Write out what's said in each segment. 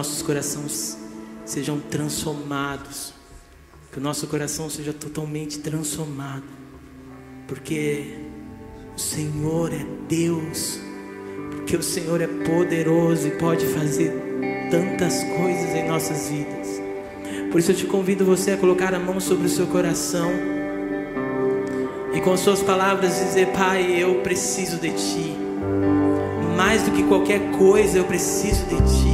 nossos corações sejam transformados, que o nosso coração seja totalmente transformado, porque o Senhor é Deus, porque o Senhor é poderoso e pode fazer tantas coisas em nossas vidas. Por isso eu te convido você a colocar a mão sobre o seu coração e com suas palavras dizer: Pai, eu preciso de Ti. Mais do que qualquer coisa, eu preciso de Ti.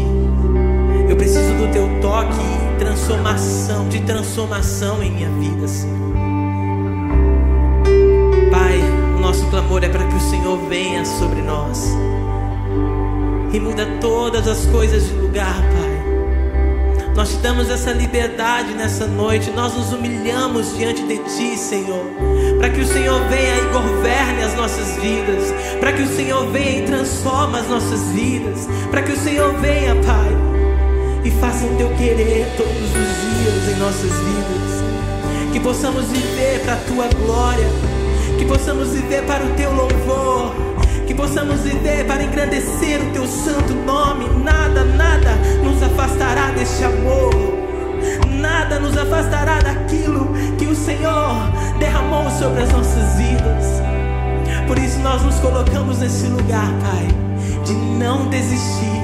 Preciso do Teu toque e transformação, de transformação em minha vida, Senhor. Pai, o nosso clamor é para que o Senhor venha sobre nós e muda todas as coisas de lugar, Pai. Nós te damos essa liberdade nessa noite. Nós nos humilhamos diante de Ti, Senhor. Para que o Senhor venha e governe as nossas vidas. Para que o Senhor venha e transforme as nossas vidas. Para que o Senhor venha, Pai, e faça o Teu querer todos os dias em nossas vidas. Que possamos viver para a Tua glória. Que possamos viver para o Teu louvor que possamos viver para engrandecer o teu santo nome. Nada, nada nos afastará deste amor. Nada nos afastará daquilo que o Senhor derramou sobre as nossas vidas. Por isso nós nos colocamos nesse lugar, Pai, de não desistir,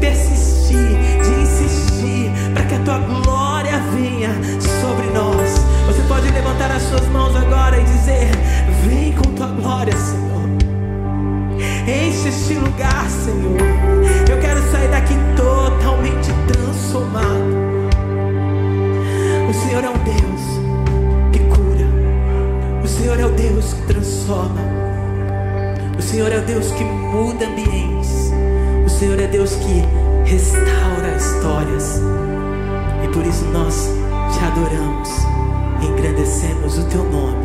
persistir, de insistir, para que a tua glória venha sobre nós. Você pode levantar as suas mãos agora e dizer: Vem com tua glória, Senhor. Enche este lugar, Senhor. Eu quero sair daqui totalmente transformado. O Senhor é um Deus que cura. O Senhor é o Deus que transforma. O Senhor é o Deus que muda ambientes. Senhor é Deus que restaura histórias. E por isso nós te adoramos engrandecemos o teu nome.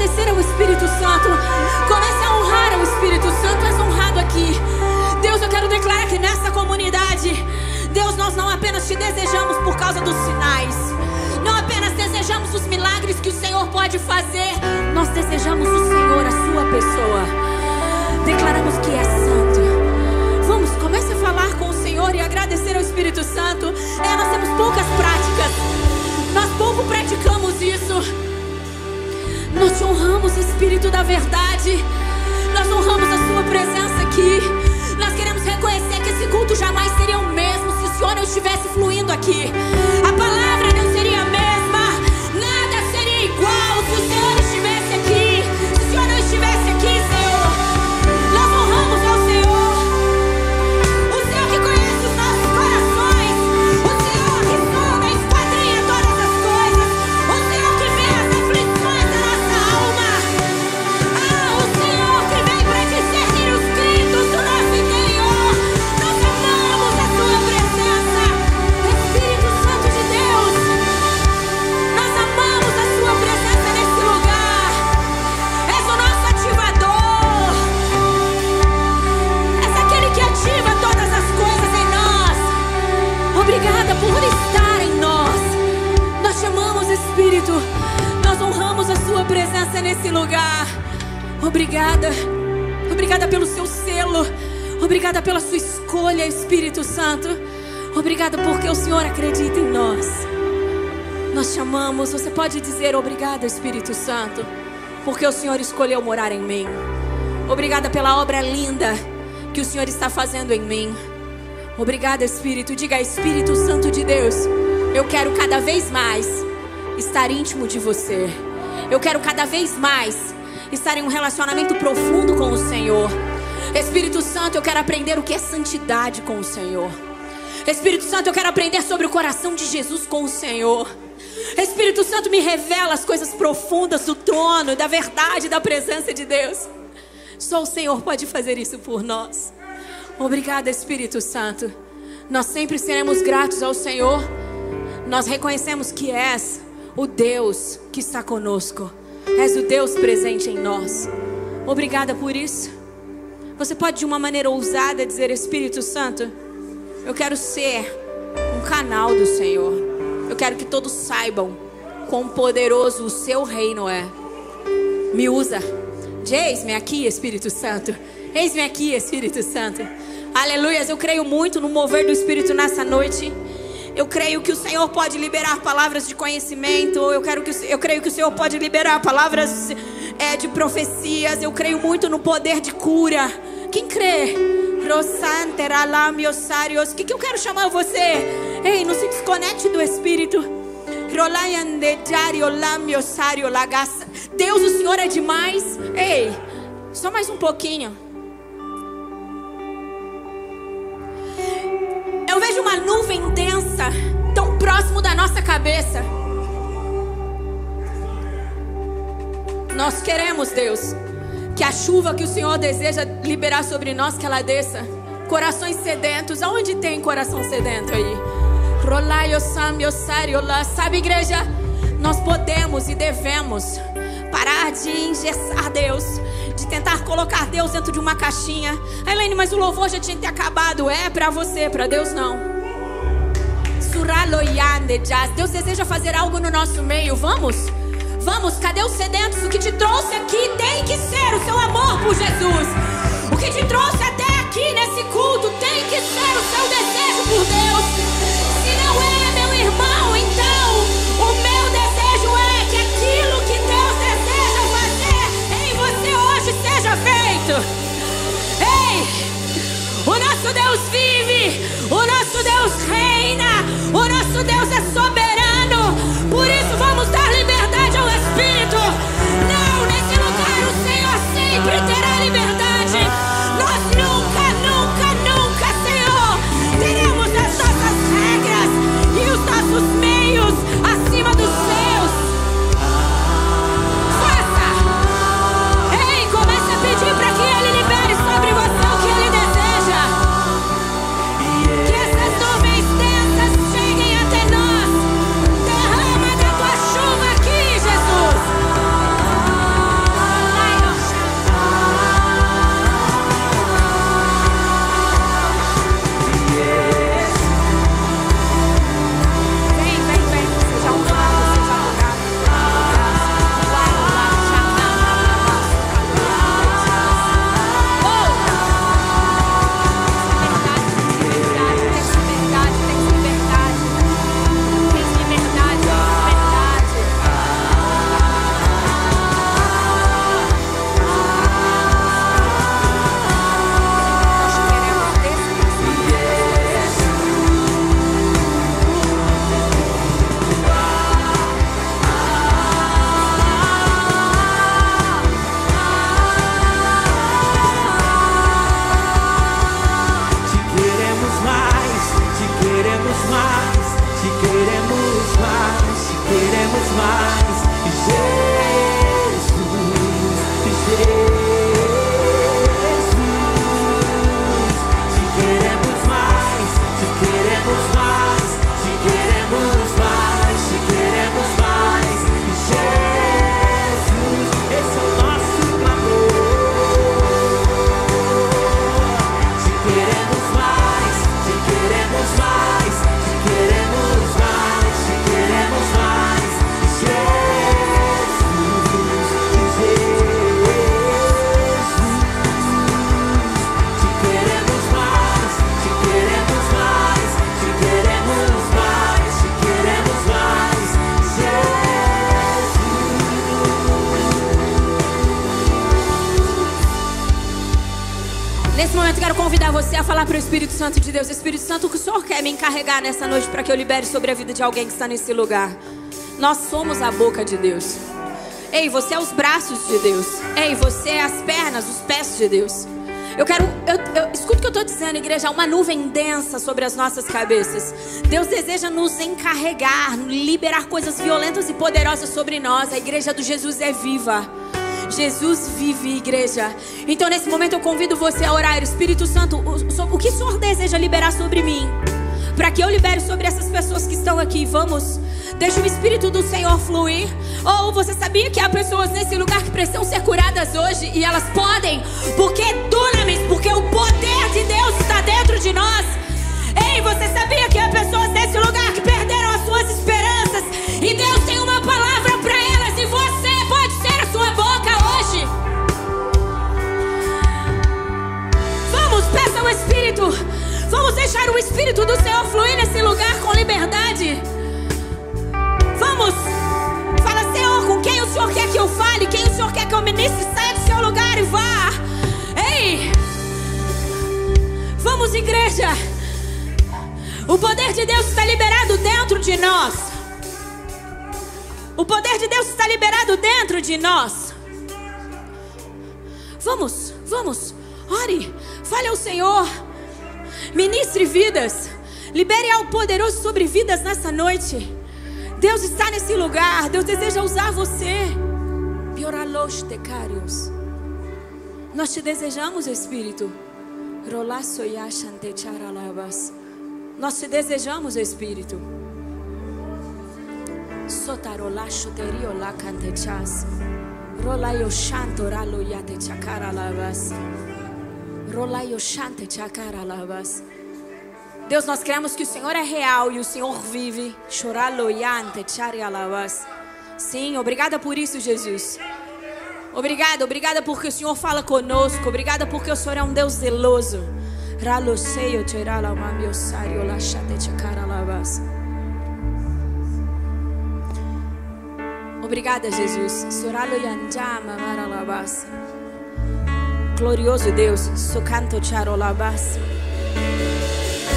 agradecer ao Espírito Santo. Comece a honrar ao Espírito Santo. És honrado aqui. Deus, eu quero declarar que nessa comunidade, Deus, nós não apenas te desejamos por causa dos sinais. Não apenas desejamos os milagres que o Senhor pode fazer. Nós desejamos o Senhor, a sua pessoa. Declaramos que é santo. Vamos, comece a falar com o Senhor e agradecer ao Espírito Santo. É, nós temos poucas práticas. Nós pouco praticamos isso. Nós te honramos, Espírito da Verdade. Nós honramos a Sua presença aqui. Nós queremos reconhecer que esse culto jamais seria o mesmo se o Senhor não estivesse fluindo aqui. A palavra. nesse lugar. Obrigada. Obrigada pelo seu selo. Obrigada pela sua escolha, Espírito Santo. Obrigada porque o Senhor acredita em nós. Nós chamamos. Você pode dizer obrigada, Espírito Santo, porque o Senhor escolheu morar em mim. Obrigada pela obra linda que o Senhor está fazendo em mim. Obrigada, Espírito. Diga, Espírito Santo de Deus, eu quero cada vez mais estar íntimo de você. Eu quero cada vez mais estar em um relacionamento profundo com o Senhor. Espírito Santo, eu quero aprender o que é santidade com o Senhor. Espírito Santo, eu quero aprender sobre o coração de Jesus com o Senhor. Espírito Santo, me revela as coisas profundas do trono, da verdade, da presença de Deus. Só o Senhor pode fazer isso por nós. Obrigada, Espírito Santo. Nós sempre seremos gratos ao Senhor. Nós reconhecemos que és o Deus que está conosco. És o Deus presente em nós. Obrigada por isso. Você pode, de uma maneira ousada, dizer: Espírito Santo, eu quero ser um canal do Senhor. Eu quero que todos saibam quão poderoso o seu reino é. Me usa. Eis-me aqui, Espírito Santo. Eis-me aqui, Espírito Santo. Aleluias. Eu creio muito no mover do Espírito nessa noite. Eu creio que o Senhor pode liberar palavras de conhecimento. Eu, quero que, eu creio que o Senhor pode liberar palavras é, de profecias. Eu creio muito no poder de cura. Quem crê? O que, que eu quero chamar você? Ei, não se desconecte do Espírito. Deus, o Senhor é demais. Ei, só mais um pouquinho. Eu vejo uma nuvem densa, tão próximo da nossa cabeça. Nós queremos, Deus, que a chuva que o Senhor deseja liberar sobre nós, que ela desça. Corações sedentos, aonde tem coração sedento aí? Sabe, igreja, nós podemos e devemos parar de engessar Deus, de tentar colocar Deus dentro de uma caixinha. Helene, mas o louvor já tinha que ter acabado. É para você, para Deus não. Deus deseja fazer algo no nosso meio. Vamos? Vamos, cadê os sedentos? O que te trouxe aqui tem que ser o seu amor por Jesus. O que te trouxe até aqui nesse culto tem que ser o seu desejo por Deus. Ei! O nosso Deus vive, o nosso Deus reina, o nosso Deus é soberano. Por isso vamos dar liberdade ao Espírito. Não, nesse lugar o Senhor sempre terá de Deus. Espírito Santo, o que o Senhor quer me encarregar nessa noite para que eu libere sobre a vida de alguém que está nesse lugar? Nós somos a boca de Deus. Ei, você é os braços de Deus. Ei, você é as pernas, os pés de Deus. Eu quero. Eu, eu, escuta o que eu estou dizendo, igreja. Uma nuvem densa sobre as nossas cabeças. Deus deseja nos encarregar, liberar coisas violentas e poderosas sobre nós. A igreja do Jesus é viva. Jesus vive, igreja. Então, nesse momento, eu convido você a orar. Espírito Santo, o, o que o Senhor deseja liberar sobre mim? Para que eu libere sobre essas pessoas que estão aqui. Vamos. Deixa o Espírito do Senhor fluir. Ou oh, você sabia que há pessoas nesse lugar que precisam ser curadas hoje? E elas podem. Porque dunamis, porque o poder de Deus está dentro de nós. Ei, você sabia que há pessoas nesse lugar que perderam deixar o Espírito do Senhor fluir nesse lugar com liberdade. Vamos. Fala, Senhor, com quem o Senhor quer que eu fale? Quem o Senhor quer que eu ministre? Saia do seu lugar e vá. Ei! Vamos, igreja. O poder de Deus está liberado dentro de nós. O poder de Deus está liberado dentro de nós. Vamos, vamos. Ore. Fale ao Senhor. Ministre vidas. Libere algo poderoso sobre vidas nessa noite. Deus está nesse lugar. Deus deseja usar você. Nós te desejamos, Espírito. Nós te desejamos, Espírito. Sotarolacho teriola cantechas. Rolayo shanto ralo yate chakara Deus, nós cremos que o Senhor é real e o Senhor vive. Sim, obrigada por isso, Jesus. Obrigada, obrigada porque o Senhor fala conosco. Obrigada porque o Senhor é um Deus zeloso. Obrigada, Jesus. Glorioso Deus. Socanto charolabas.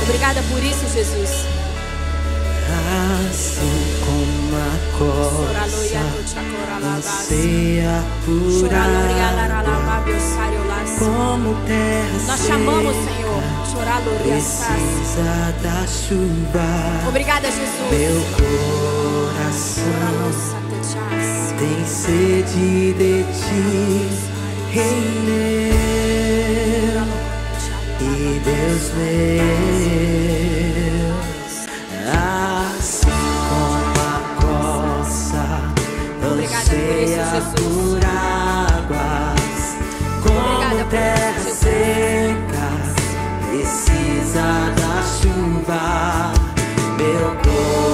Obrigada por isso, Jesus. Assim como a costa anseia por como terra Nós chamamos, Senhor. Precisa da chuva. Obrigada, Jesus. Meu coração tem sede de ti, Rei e Deus meu, assim como a coça anseia por águas, como terra seca precisa da chuva, meu coração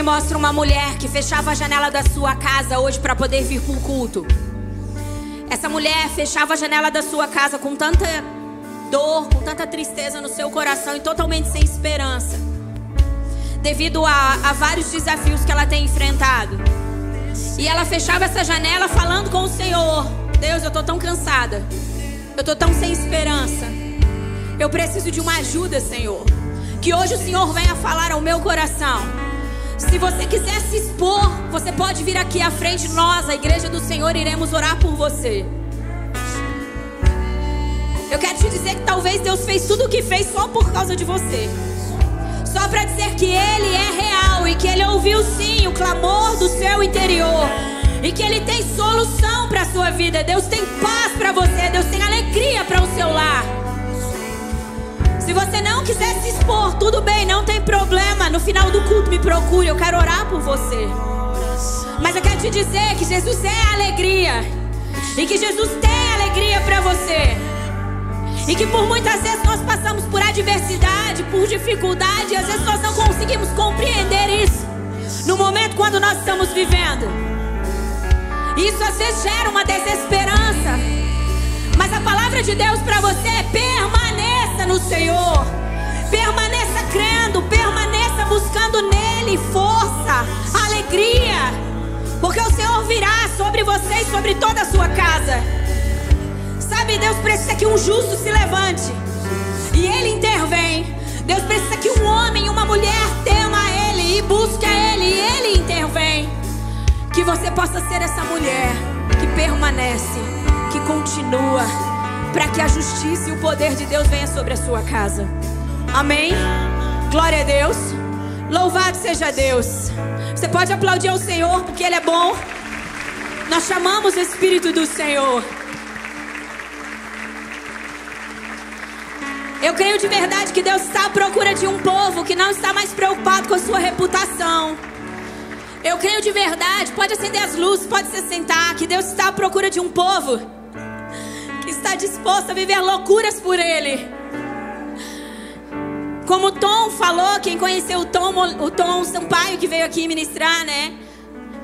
me mostra uma mulher que fechava a janela da sua casa hoje para poder vir para o culto. Essa mulher fechava a janela da sua casa com tanta dor, com tanta tristeza no seu coração e totalmente sem esperança, devido a, a vários desafios que ela tem enfrentado. E ela fechava essa janela falando com o Senhor: Deus, eu estou tão cansada, eu estou tão sem esperança, eu preciso de uma ajuda, Senhor. Que hoje o Senhor venha falar ao meu coração. Se você quiser se expor, você pode vir aqui à frente. Nós, a igreja do Senhor, iremos orar por você. Eu quero te dizer que talvez Deus fez tudo o que fez só por causa de você. Só para dizer que Ele é real e que Ele ouviu sim o clamor do seu interior. E que Ele tem solução para a sua vida. Deus tem paz para você. Deus tem alegria para o seu lar. Se você não quiser se expor, tudo bem, não tem problema. No final do culto, me procure. Eu quero orar por você. Mas eu quero te dizer que Jesus é alegria. E que Jesus tem alegria para você. E que por muitas vezes nós passamos por adversidade, por dificuldade, e às vezes nós não conseguimos compreender isso no momento quando nós estamos vivendo. Isso às vezes gera uma desesperança. Mas a palavra de Deus para você é no Senhor. Permaneça crendo, permaneça buscando nele força, alegria. Porque o Senhor virá sobre você e sobre toda a sua casa. Sabe, Deus precisa que um justo se levante e ele intervém. Deus precisa que um homem e uma mulher tema a ele e busque a ele e ele intervém. Que você possa ser essa mulher que permanece, que continua, para que a justiça e o poder de Deus venha sobre a sua casa. Amém? Glória a Deus. Louvado seja Deus. Você pode aplaudir ao Senhor porque Ele é bom. Nós chamamos o Espírito do Senhor. Eu creio de verdade que Deus está à procura de um povo que não está mais preocupado com a sua reputação. Eu creio de verdade, pode acender as luzes, pode se sentar, que Deus está à procura de um povo está disposto a viver loucuras por Ele. Como o Tom falou, quem conheceu o Tom, o Tom Sampaio que veio aqui ministrar, né?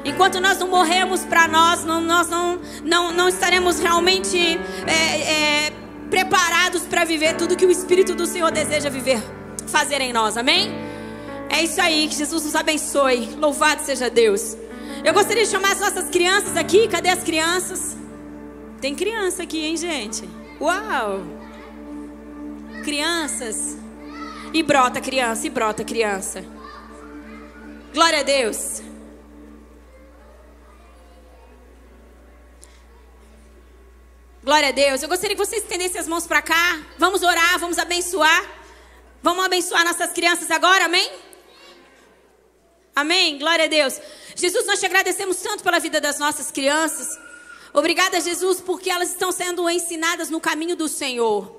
Enquanto nós não morremos para nós, não, nós não, não, não estaremos realmente é, é, preparados para viver tudo que o Espírito do Senhor deseja viver, fazer em nós, amém? É isso aí, que Jesus nos abençoe. Louvado seja Deus. Eu gostaria de chamar as nossas crianças aqui. Cadê as crianças? Tem criança aqui, hein, gente? Uau! Crianças. E brota criança, e brota criança. Glória a Deus. Glória a Deus. Eu gostaria que vocês estendessem as mãos para cá. Vamos orar, vamos abençoar. Vamos abençoar nossas crianças agora, amém? Amém? Glória a Deus. Jesus, nós te agradecemos tanto pela vida das nossas crianças. Obrigada, Jesus, porque elas estão sendo ensinadas no caminho do Senhor.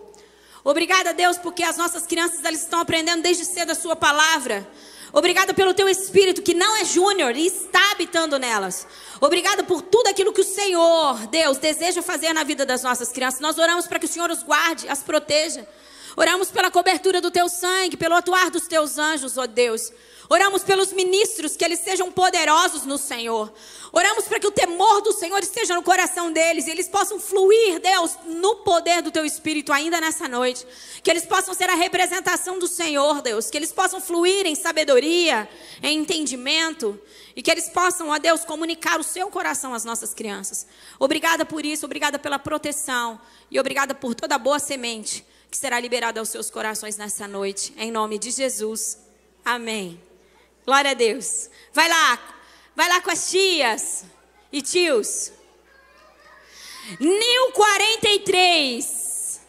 Obrigada, Deus, porque as nossas crianças elas estão aprendendo desde cedo a sua palavra. Obrigada pelo teu espírito que não é júnior e está habitando nelas. Obrigada por tudo aquilo que o Senhor, Deus, deseja fazer na vida das nossas crianças. Nós oramos para que o Senhor os guarde, as proteja. Oramos pela cobertura do teu sangue, pelo atuar dos teus anjos, ó Deus. Oramos pelos ministros, que eles sejam poderosos no Senhor. Oramos para que o temor do Senhor esteja no coração deles e eles possam fluir, Deus, no poder do teu Espírito ainda nessa noite. Que eles possam ser a representação do Senhor, Deus. Que eles possam fluir em sabedoria, em entendimento. E que eles possam, ó Deus, comunicar o seu coração às nossas crianças. Obrigada por isso, obrigada pela proteção. E obrigada por toda a boa semente que será liberada aos seus corações nessa noite. Em nome de Jesus. Amém. Glória a Deus. Vai lá, vai lá com as tias e tios. Nil 43.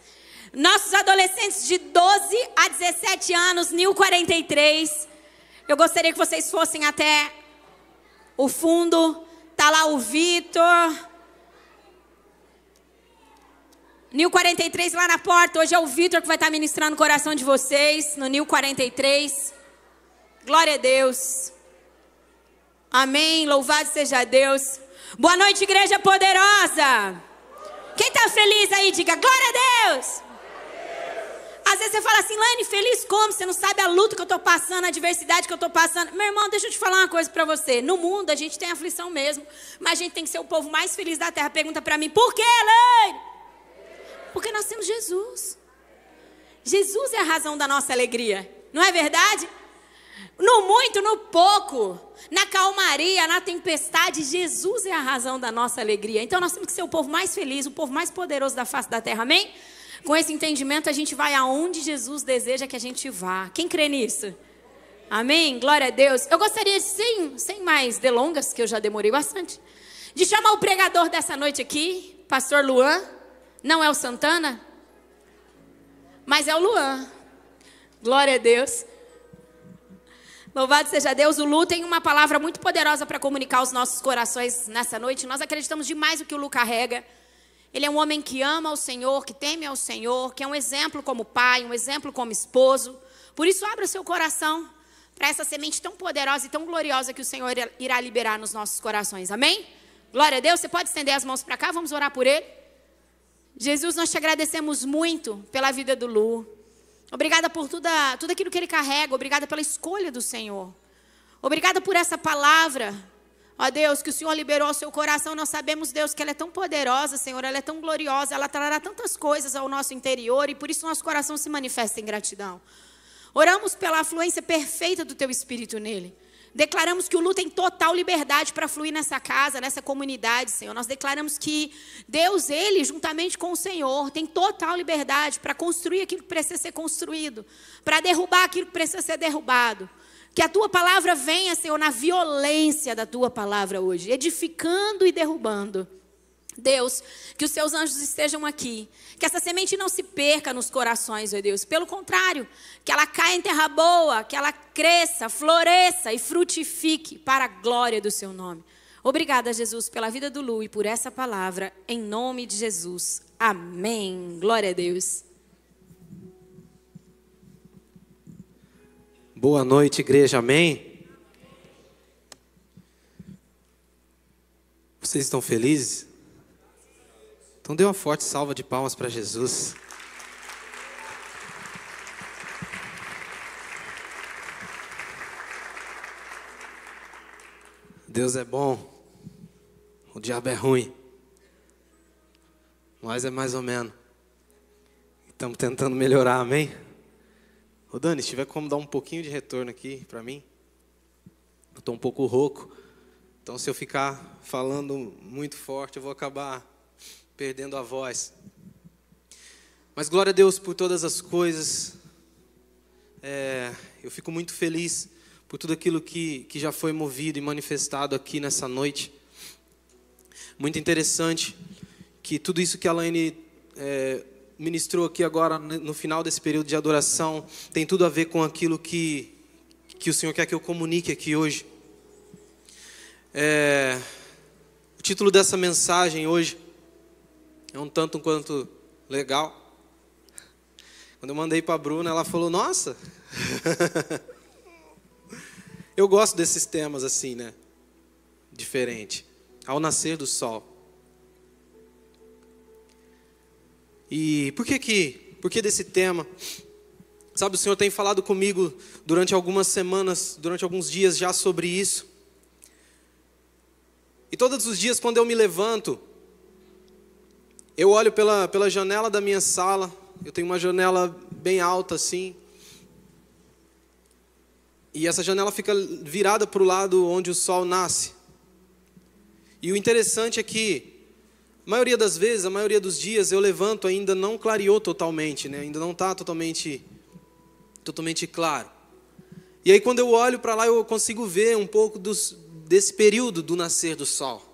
Nossos adolescentes de 12 a 17 anos, Nil 43. Eu gostaria que vocês fossem até o fundo. Tá lá o Vitor. Nil 43 lá na porta. Hoje é o Vitor que vai estar ministrando o coração de vocês no Nil 43. Glória a Deus. Amém. Louvado seja Deus. Boa noite, igreja poderosa. Quem está feliz aí, diga glória a Deus. Às vezes você fala assim, Lane, feliz como? Você não sabe a luta que eu estou passando, a adversidade que eu estou passando. Meu irmão, deixa eu te falar uma coisa para você. No mundo a gente tem aflição mesmo, mas a gente tem que ser o povo mais feliz da terra. Pergunta para mim, por quê, Lane? Porque nós temos Jesus. Jesus é a razão da nossa alegria. Não é verdade? No muito, no pouco, na calmaria, na tempestade, Jesus é a razão da nossa alegria. Então nós temos que ser o povo mais feliz, o povo mais poderoso da face da terra, amém? Com esse entendimento, a gente vai aonde Jesus deseja que a gente vá. Quem crê nisso? Amém? Glória a Deus. Eu gostaria, sem, sem mais delongas, que eu já demorei bastante, de chamar o pregador dessa noite aqui, Pastor Luan. Não é o Santana? Mas é o Luan. Glória a Deus. Louvado seja Deus. O Lu tem uma palavra muito poderosa para comunicar aos nossos corações nessa noite. Nós acreditamos demais no que o Lu carrega. Ele é um homem que ama o Senhor, que teme ao Senhor, que é um exemplo como pai, um exemplo como esposo. Por isso, abra seu coração para essa semente tão poderosa e tão gloriosa que o Senhor irá liberar nos nossos corações. Amém? Glória a Deus. Você pode estender as mãos para cá? Vamos orar por ele. Jesus, nós te agradecemos muito pela vida do Lu. Obrigada por tudo, tudo aquilo que ele carrega. Obrigada pela escolha do Senhor. Obrigada por essa palavra Ó Deus, que o Senhor liberou ao seu coração, nós sabemos, Deus, que ela é tão poderosa, Senhor, ela é tão gloriosa, ela trará tantas coisas ao nosso interior e por isso nosso coração se manifesta em gratidão. Oramos pela afluência perfeita do teu espírito nele. Declaramos que o Lu tem total liberdade para fluir nessa casa, nessa comunidade, Senhor. Nós declaramos que Deus, ele, juntamente com o Senhor, tem total liberdade para construir aquilo que precisa ser construído, para derrubar aquilo que precisa ser derrubado. Que a tua palavra venha, Senhor, na violência da tua palavra hoje, edificando e derrubando. Deus, que os seus anjos estejam aqui. Que essa semente não se perca nos corações, ó Deus. Pelo contrário, que ela caia em terra boa, que ela cresça, floresça e frutifique para a glória do seu nome. Obrigada, Jesus, pela vida do Lu e por essa palavra, em nome de Jesus. Amém. Glória a Deus. Boa noite, igreja, amém? Vocês estão felizes? Então dê uma forte salva de palmas para Jesus. Deus é bom, o diabo é ruim, mas é mais ou menos. Estamos tentando melhorar, amém? Ô Dani, se tiver como dar um pouquinho de retorno aqui para mim. Eu estou um pouco rouco. Então, se eu ficar falando muito forte, eu vou acabar perdendo a voz. Mas glória a Deus por todas as coisas. É, eu fico muito feliz por tudo aquilo que, que já foi movido e manifestado aqui nessa noite. Muito interessante que tudo isso que a Laine é, ministrou aqui agora no final desse período de adoração tem tudo a ver com aquilo que, que o Senhor quer que eu comunique aqui hoje. É, o título dessa mensagem hoje é um tanto quanto legal. Quando eu mandei para a Bruna, ela falou: Nossa, eu gosto desses temas assim, né? Diferente. Ao nascer do sol. E por que que, por que desse tema? Sabe, o Senhor tem falado comigo durante algumas semanas, durante alguns dias já sobre isso. E todos os dias, quando eu me levanto, eu olho pela, pela janela da minha sala, eu tenho uma janela bem alta assim, e essa janela fica virada para o lado onde o sol nasce. E o interessante é que a maioria das vezes, a maioria dos dias, eu levanto ainda não clareou totalmente, né? ainda não está totalmente, totalmente claro. E aí quando eu olho para lá, eu consigo ver um pouco dos, desse período do nascer do sol.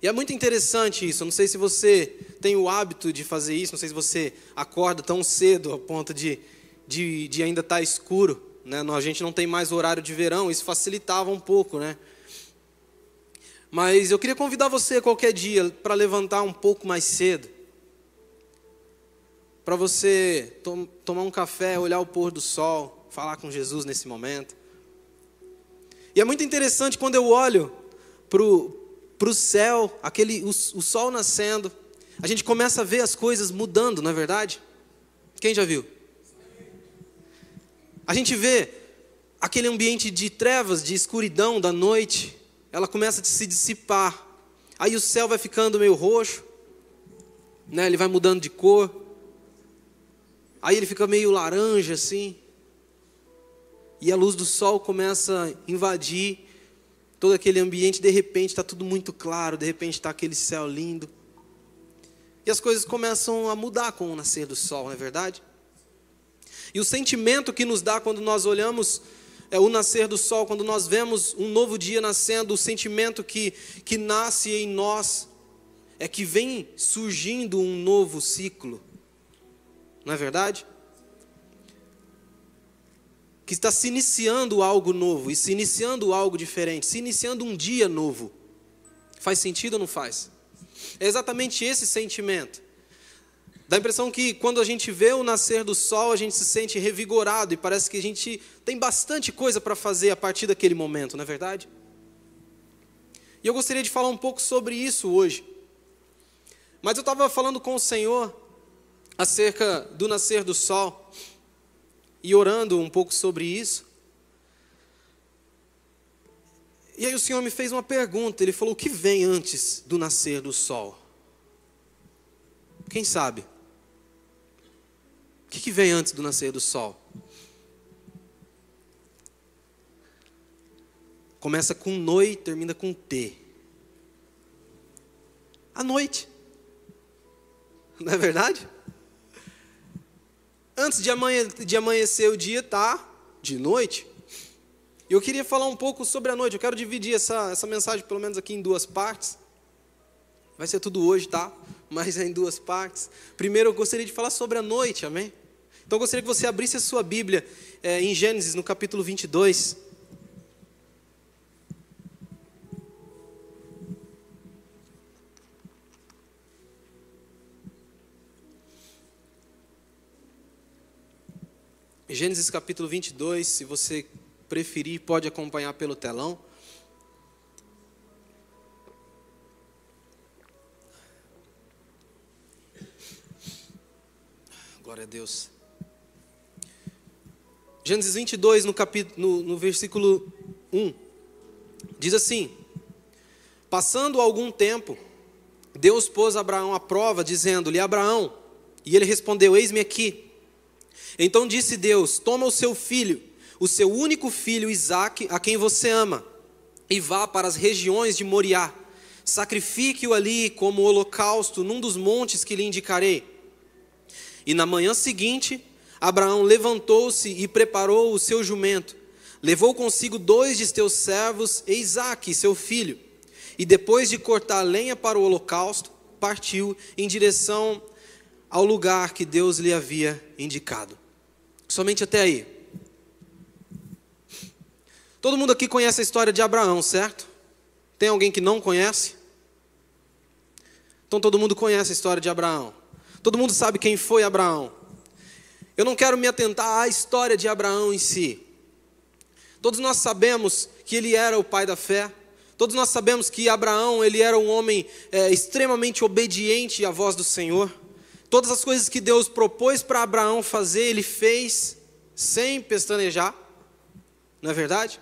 E é muito interessante isso. Não sei se você tem o hábito de fazer isso, não sei se você acorda tão cedo a ponto de, de, de ainda estar tá escuro. Né? A gente não tem mais horário de verão, isso facilitava um pouco, né? Mas eu queria convidar você qualquer dia para levantar um pouco mais cedo. Para você tom tomar um café, olhar o pôr do sol, falar com Jesus nesse momento. E é muito interessante quando eu olho para o céu, aquele, o, o sol nascendo, a gente começa a ver as coisas mudando, não é verdade? Quem já viu? A gente vê aquele ambiente de trevas, de escuridão da noite, ela começa a se dissipar. Aí o céu vai ficando meio roxo, né? Ele vai mudando de cor. Aí ele fica meio laranja assim. E a luz do sol começa a invadir todo aquele ambiente. De repente está tudo muito claro. De repente está aquele céu lindo. E as coisas começam a mudar com o nascer do sol, não é verdade? E o sentimento que nos dá quando nós olhamos é o nascer do sol, quando nós vemos um novo dia nascendo, o sentimento que, que nasce em nós é que vem surgindo um novo ciclo. não é verdade? Que está se iniciando algo novo, e se iniciando algo diferente, se iniciando um dia novo. Faz sentido ou não faz? É exatamente esse sentimento. Dá a impressão que quando a gente vê o nascer do sol, a gente se sente revigorado e parece que a gente tem bastante coisa para fazer a partir daquele momento, não é verdade? E eu gostaria de falar um pouco sobre isso hoje. Mas eu estava falando com o Senhor acerca do nascer do sol e orando um pouco sobre isso. E aí o Senhor me fez uma pergunta. Ele falou: O que vem antes do nascer do sol? Quem sabe? O que, vem antes do nascer do sol? Começa com noi, termina com T. A noite. Não é verdade? Antes de, de amanhecer o dia, tá de noite. Eu queria falar um pouco sobre a noite. Eu quero dividir essa, essa mensagem, pelo menos aqui, em duas partes. Vai ser tudo hoje, tá? Mas é em duas partes. Primeiro, eu gostaria de falar sobre a noite, amém? Então, eu gostaria que você abrisse a sua Bíblia é, em Gênesis, no capítulo 22. Gênesis capítulo 22, se você preferir, pode acompanhar pelo telão. Glória a Deus. Gênesis 22, no, capítulo, no, no versículo 1, diz assim: Passando algum tempo, Deus pôs Abraão à prova, dizendo-lhe: Abraão, e ele respondeu: Eis-me aqui. Então disse Deus: Toma o seu filho, o seu único filho Isaque, a quem você ama, e vá para as regiões de Moriá. Sacrifique-o ali como holocausto num dos montes que lhe indicarei. E na manhã seguinte, Abraão levantou-se e preparou o seu jumento. Levou consigo dois de seus servos e Isaque, seu filho. E depois de cortar lenha para o holocausto, partiu em direção ao lugar que Deus lhe havia indicado. Somente até aí. Todo mundo aqui conhece a história de Abraão, certo? Tem alguém que não conhece? Então todo mundo conhece a história de Abraão. Todo mundo sabe quem foi Abraão. Eu não quero me atentar à história de Abraão em si. Todos nós sabemos que ele era o pai da fé. Todos nós sabemos que Abraão ele era um homem é, extremamente obediente à voz do Senhor. Todas as coisas que Deus propôs para Abraão fazer, ele fez sem pestanejar. Não é verdade?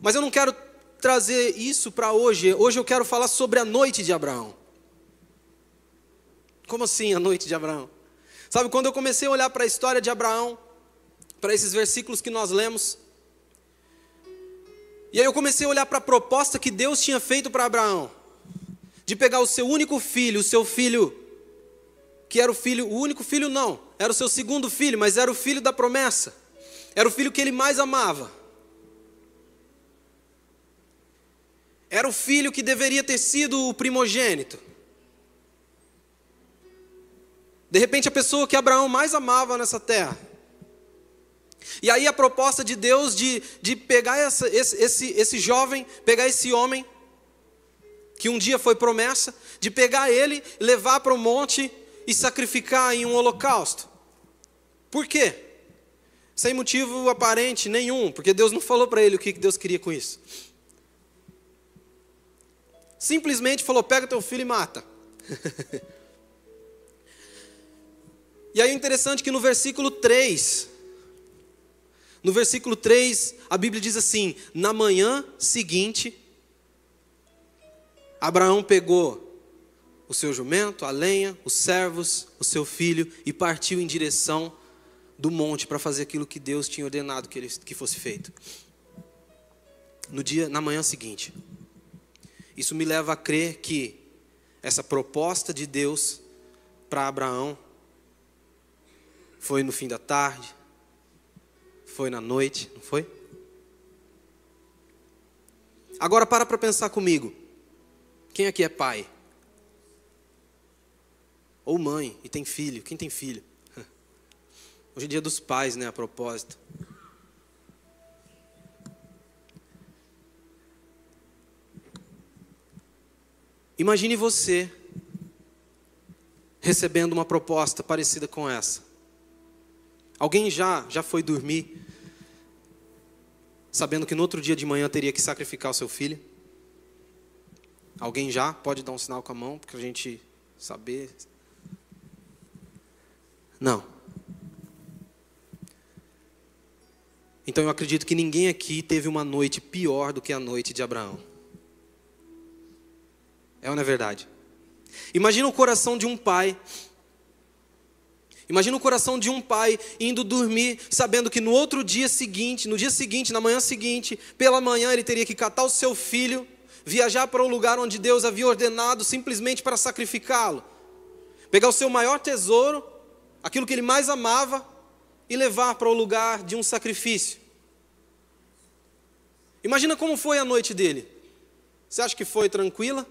Mas eu não quero trazer isso para hoje. Hoje eu quero falar sobre a noite de Abraão. Como assim a noite de Abraão? Sabe, quando eu comecei a olhar para a história de Abraão, para esses versículos que nós lemos, e aí eu comecei a olhar para a proposta que Deus tinha feito para Abraão, de pegar o seu único filho, o seu filho, que era o filho, o único filho não, era o seu segundo filho, mas era o filho da promessa, era o filho que ele mais amava. Era o filho que deveria ter sido o primogênito. De repente, a pessoa que Abraão mais amava nessa terra. E aí a proposta de Deus de, de pegar essa, esse, esse, esse jovem, pegar esse homem, que um dia foi promessa, de pegar ele, levar para o monte e sacrificar em um holocausto. Por quê? Sem motivo aparente nenhum, porque Deus não falou para ele o que Deus queria com isso. Simplesmente falou: pega teu filho e mata. e aí o interessante é que no versículo 3, no versículo 3, a Bíblia diz assim: Na manhã seguinte, Abraão pegou o seu jumento, a lenha, os servos, o seu filho e partiu em direção do monte para fazer aquilo que Deus tinha ordenado que, ele, que fosse feito. No dia, na manhã seguinte. Isso me leva a crer que essa proposta de Deus para Abraão foi no fim da tarde, foi na noite, não foi? Agora para para pensar comigo. Quem aqui é pai? Ou mãe e tem filho? Quem tem filho? Hoje é dia dos pais, né, a propósito. Imagine você recebendo uma proposta parecida com essa. Alguém já já foi dormir sabendo que no outro dia de manhã teria que sacrificar o seu filho? Alguém já pode dar um sinal com a mão para a gente saber? Não. Então eu acredito que ninguém aqui teve uma noite pior do que a noite de Abraão. É ou não é verdade? Imagina o coração de um pai. Imagina o coração de um pai indo dormir, sabendo que no outro dia seguinte, no dia seguinte, na manhã seguinte, pela manhã ele teria que catar o seu filho, viajar para um lugar onde Deus havia ordenado simplesmente para sacrificá-lo. Pegar o seu maior tesouro, aquilo que ele mais amava, e levar para o lugar de um sacrifício. Imagina como foi a noite dele. Você acha que foi tranquila?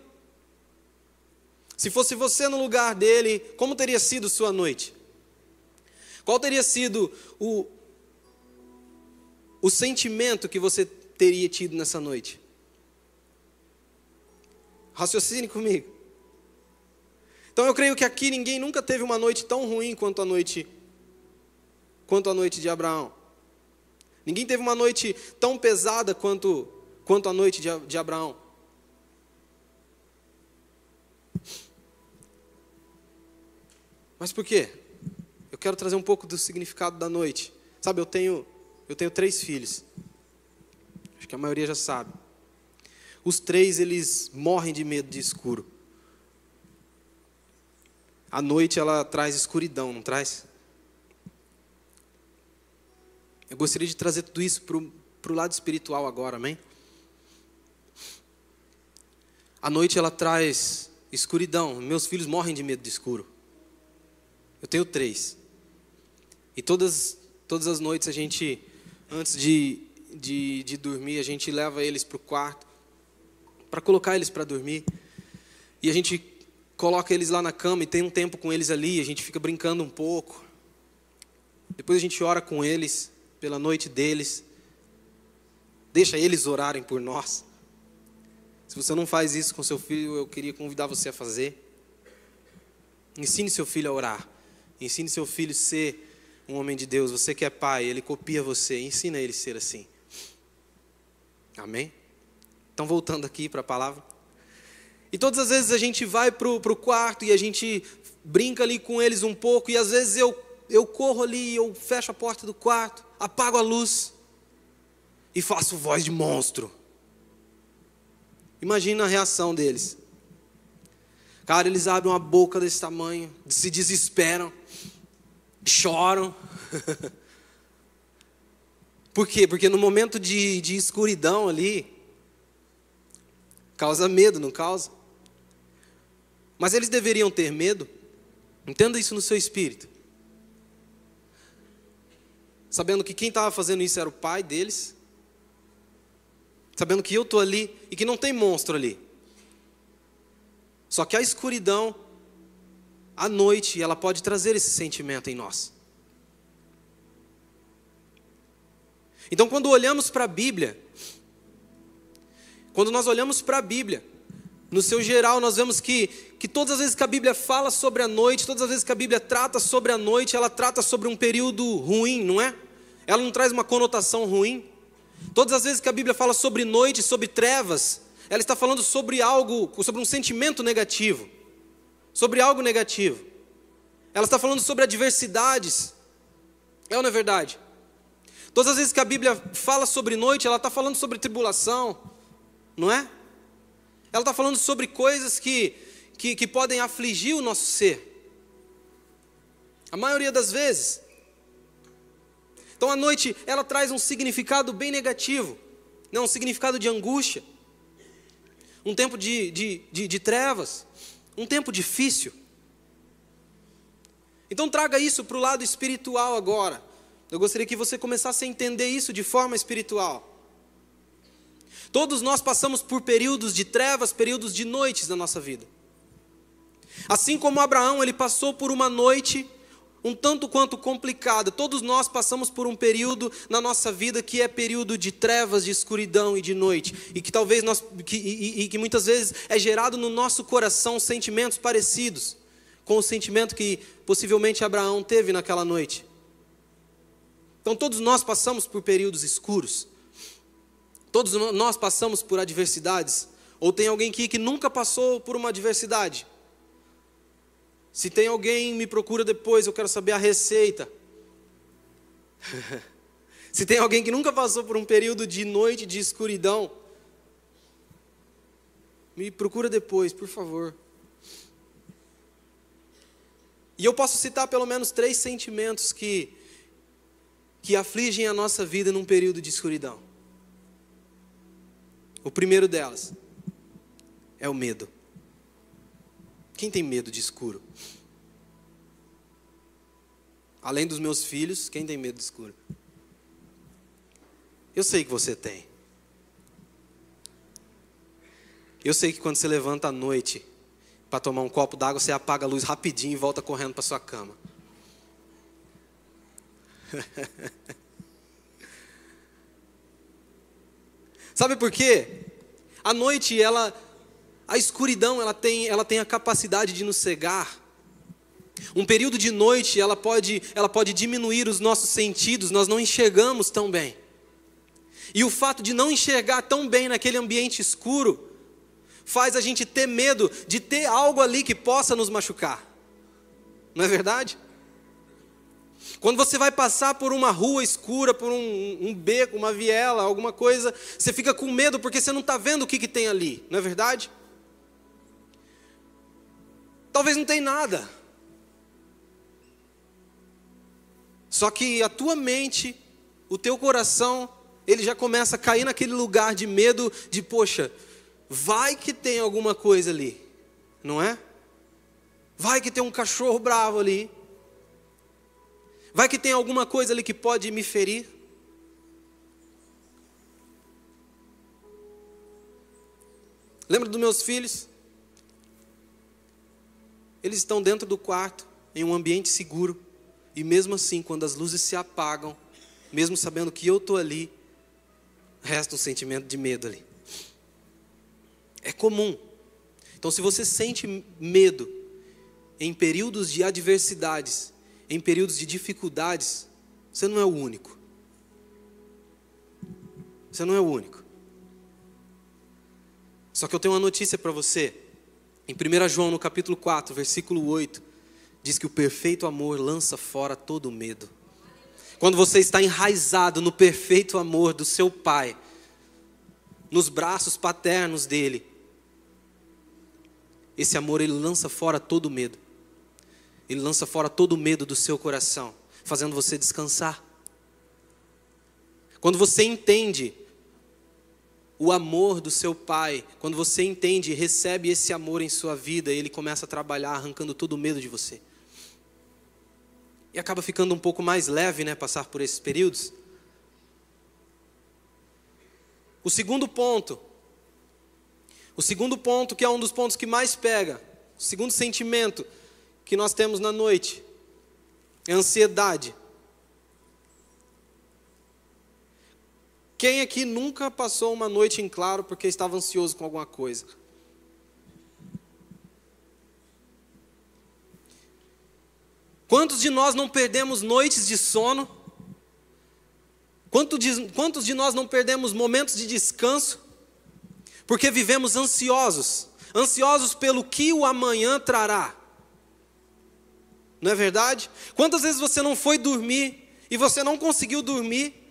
Se fosse você no lugar dele, como teria sido sua noite? Qual teria sido o, o sentimento que você teria tido nessa noite? Raciocine comigo. Então eu creio que aqui ninguém nunca teve uma noite tão ruim quanto a noite quanto a noite de Abraão. Ninguém teve uma noite tão pesada quanto quanto a noite de, de Abraão. Mas por quê? Eu quero trazer um pouco do significado da noite. Sabe, eu tenho, eu tenho três filhos. Acho que a maioria já sabe. Os três, eles morrem de medo de escuro. A noite, ela traz escuridão, não traz? Eu gostaria de trazer tudo isso para o lado espiritual agora, amém? A noite, ela traz escuridão. Meus filhos morrem de medo de escuro. Eu tenho três. E todas, todas as noites a gente, antes de, de, de dormir, a gente leva eles para o quarto, para colocar eles para dormir. E a gente coloca eles lá na cama e tem um tempo com eles ali, a gente fica brincando um pouco. Depois a gente ora com eles, pela noite deles. Deixa eles orarem por nós. Se você não faz isso com seu filho, eu queria convidar você a fazer. Ensine seu filho a orar. Ensine seu filho a ser um homem de Deus. Você que é pai, ele copia você. Ensina ele a ser assim. Amém? Então, voltando aqui para a palavra. E todas as vezes a gente vai para o quarto e a gente brinca ali com eles um pouco. E às vezes eu, eu corro ali, eu fecho a porta do quarto, apago a luz e faço voz de monstro. Imagina a reação deles. Cara, eles abrem uma boca desse tamanho, se desesperam choram. Por quê? Porque no momento de, de escuridão ali, causa medo, não causa? Mas eles deveriam ter medo, entenda isso no seu espírito. Sabendo que quem estava fazendo isso era o pai deles, sabendo que eu estou ali e que não tem monstro ali. Só que a escuridão à noite, ela pode trazer esse sentimento em nós. Então, quando olhamos para a Bíblia, quando nós olhamos para a Bíblia, no seu geral, nós vemos que, que todas as vezes que a Bíblia fala sobre a noite, todas as vezes que a Bíblia trata sobre a noite, ela trata sobre um período ruim, não é? Ela não traz uma conotação ruim. Todas as vezes que a Bíblia fala sobre noite, sobre trevas, ela está falando sobre algo, sobre um sentimento negativo sobre algo negativo. Ela está falando sobre adversidades. É ou não é verdade? Todas as vezes que a Bíblia fala sobre noite, ela está falando sobre tribulação, não é? Ela está falando sobre coisas que, que, que podem afligir o nosso ser. A maioria das vezes. Então a noite, ela traz um significado bem negativo, não um significado de angústia, um tempo de, de, de, de trevas um tempo difícil. Então traga isso para o lado espiritual agora. Eu gostaria que você começasse a entender isso de forma espiritual. Todos nós passamos por períodos de trevas, períodos de noites na nossa vida. Assim como Abraão, ele passou por uma noite um tanto quanto complicada. Todos nós passamos por um período na nossa vida que é período de trevas, de escuridão e de noite, e que talvez nós que, e, e que muitas vezes é gerado no nosso coração sentimentos parecidos com o sentimento que possivelmente Abraão teve naquela noite. Então todos nós passamos por períodos escuros. Todos nós passamos por adversidades. Ou tem alguém aqui que nunca passou por uma adversidade? Se tem alguém, me procura depois, eu quero saber a receita. Se tem alguém que nunca passou por um período de noite de escuridão, me procura depois, por favor. E eu posso citar pelo menos três sentimentos que, que afligem a nossa vida num período de escuridão. O primeiro delas é o medo. Quem tem medo de escuro? Além dos meus filhos, quem tem medo de escuro? Eu sei que você tem. Eu sei que quando você levanta à noite para tomar um copo d'água, você apaga a luz rapidinho e volta correndo para sua cama. Sabe por quê? A noite ela a escuridão ela tem, ela tem a capacidade de nos cegar. Um período de noite ela pode, ela pode diminuir os nossos sentidos, nós não enxergamos tão bem. E o fato de não enxergar tão bem naquele ambiente escuro faz a gente ter medo de ter algo ali que possa nos machucar. Não é verdade? Quando você vai passar por uma rua escura, por um, um beco, uma viela, alguma coisa, você fica com medo porque você não está vendo o que, que tem ali, não é verdade? Talvez não tenha nada. Só que a tua mente, o teu coração, ele já começa a cair naquele lugar de medo de, poxa, vai que tem alguma coisa ali, não é? Vai que tem um cachorro bravo ali. Vai que tem alguma coisa ali que pode me ferir. Lembra dos meus filhos? Eles estão dentro do quarto, em um ambiente seguro, e mesmo assim, quando as luzes se apagam, mesmo sabendo que eu estou ali, resta um sentimento de medo ali. É comum. Então, se você sente medo em períodos de adversidades, em períodos de dificuldades, você não é o único. Você não é o único. Só que eu tenho uma notícia para você. Em 1 João, no capítulo 4, versículo 8, diz que o perfeito amor lança fora todo medo. Quando você está enraizado no perfeito amor do seu Pai, nos braços paternos dele, esse amor ele lança fora todo medo. Ele lança fora todo o medo do seu coração, fazendo você descansar. Quando você entende o amor do seu pai, quando você entende e recebe esse amor em sua vida, ele começa a trabalhar arrancando todo o medo de você. E acaba ficando um pouco mais leve, né, passar por esses períodos. O segundo ponto, o segundo ponto que é um dos pontos que mais pega, o segundo sentimento que nós temos na noite é a ansiedade. Quem aqui nunca passou uma noite em claro porque estava ansioso com alguma coisa? Quantos de nós não perdemos noites de sono? Quantos de, quantos de nós não perdemos momentos de descanso? Porque vivemos ansiosos ansiosos pelo que o amanhã trará. Não é verdade? Quantas vezes você não foi dormir e você não conseguiu dormir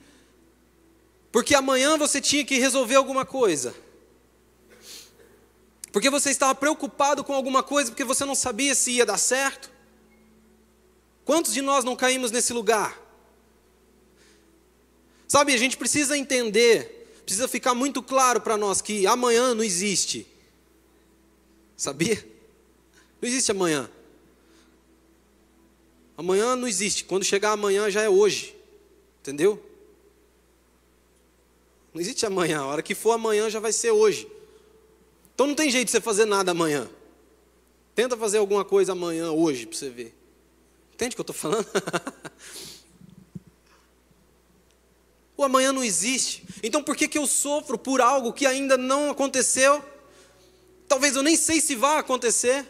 porque amanhã você tinha que resolver alguma coisa. Porque você estava preocupado com alguma coisa porque você não sabia se ia dar certo. Quantos de nós não caímos nesse lugar? Sabe, a gente precisa entender, precisa ficar muito claro para nós que amanhã não existe. Sabia? Não existe amanhã. Amanhã não existe. Quando chegar amanhã já é hoje. Entendeu? Não existe amanhã. A hora que for amanhã já vai ser hoje. Então não tem jeito de você fazer nada amanhã. Tenta fazer alguma coisa amanhã, hoje, para você ver. Entende o que eu estou falando? o amanhã não existe. Então por que, que eu sofro por algo que ainda não aconteceu? Talvez eu nem sei se vai acontecer.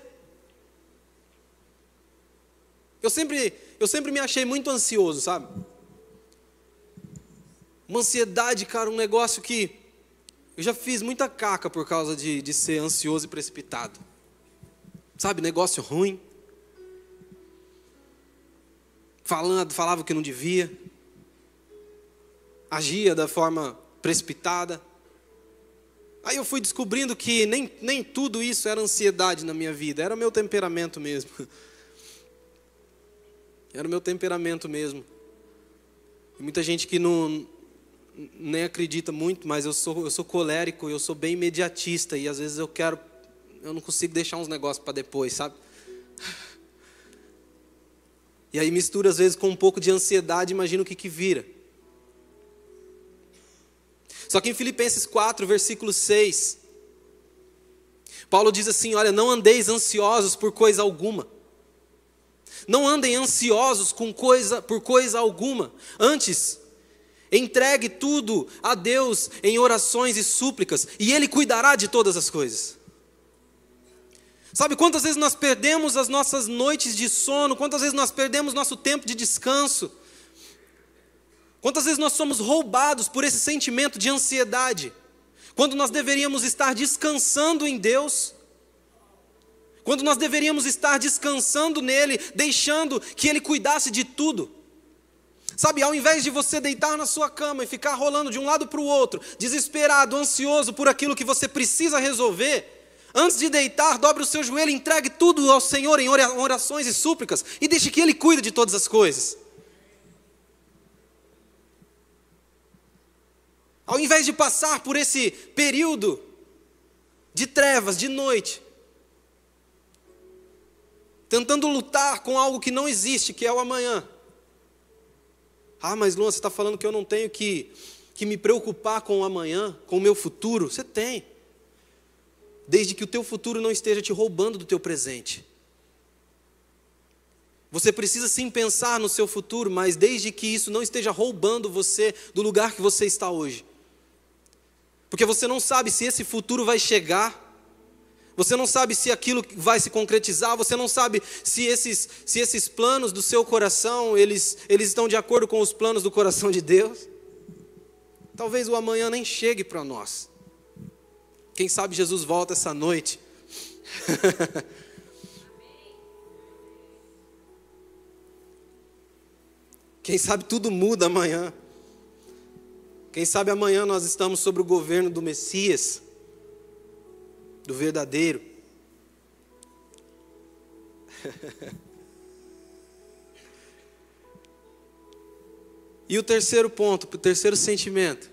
Eu sempre, eu sempre me achei muito ansioso, sabe? Uma ansiedade, cara, um negócio que eu já fiz muita caca por causa de, de ser ansioso e precipitado. Sabe, negócio ruim. Falando, falava o que não devia. Agia da forma precipitada. Aí eu fui descobrindo que nem, nem tudo isso era ansiedade na minha vida, era meu temperamento mesmo. Era meu temperamento mesmo. Muita gente que não nem acredita muito, mas eu sou, eu sou colérico, eu sou bem imediatista e às vezes eu quero, eu não consigo deixar uns negócios para depois, sabe? E aí mistura às vezes com um pouco de ansiedade, imagina o que que vira. Só que em Filipenses 4, versículo 6, Paulo diz assim: Olha, não andeis ansiosos por coisa alguma. Não andem ansiosos com coisa, por coisa alguma. Antes, entregue tudo a Deus em orações e súplicas, e Ele cuidará de todas as coisas. Sabe quantas vezes nós perdemos as nossas noites de sono, quantas vezes nós perdemos nosso tempo de descanso, quantas vezes nós somos roubados por esse sentimento de ansiedade, quando nós deveríamos estar descansando em Deus, quando nós deveríamos estar descansando nele, deixando que ele cuidasse de tudo. Sabe, ao invés de você deitar na sua cama e ficar rolando de um lado para o outro, desesperado, ansioso por aquilo que você precisa resolver, antes de deitar, dobre o seu joelho, entregue tudo ao Senhor em orações e súplicas e deixe que Ele cuide de todas as coisas. Ao invés de passar por esse período de trevas, de noite, tentando lutar com algo que não existe, que é o amanhã. Ah, mas Luan, você está falando que eu não tenho que, que me preocupar com o amanhã, com o meu futuro? Você tem. Desde que o teu futuro não esteja te roubando do teu presente. Você precisa sim pensar no seu futuro, mas desde que isso não esteja roubando você do lugar que você está hoje. Porque você não sabe se esse futuro vai chegar você não sabe se aquilo vai se concretizar, você não sabe se esses, se esses planos do seu coração, eles, eles estão de acordo com os planos do coração de Deus. Talvez o amanhã nem chegue para nós. Quem sabe Jesus volta essa noite. Quem sabe tudo muda amanhã. Quem sabe amanhã nós estamos sobre o governo do Messias do verdadeiro. e o terceiro ponto, o terceiro sentimento,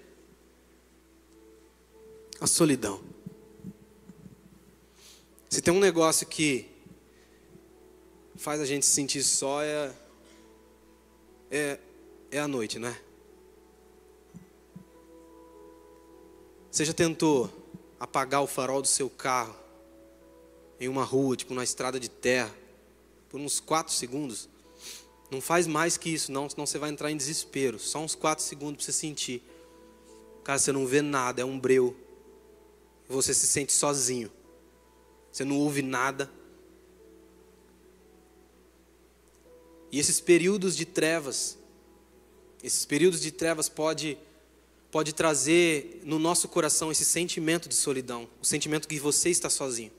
a solidão. Se tem um negócio que faz a gente se sentir só é, é, é a noite, não é? Você já tentou apagar o farol do seu carro em uma rua, tipo na estrada de terra, por uns quatro segundos. Não faz mais que isso, não, senão você vai entrar em desespero. Só uns quatro segundos para você sentir. Cara, você não vê nada, é um breu. Você se sente sozinho. Você não ouve nada. E esses períodos de trevas, esses períodos de trevas pode pode trazer no nosso coração esse sentimento de solidão, o sentimento que você está sozinho.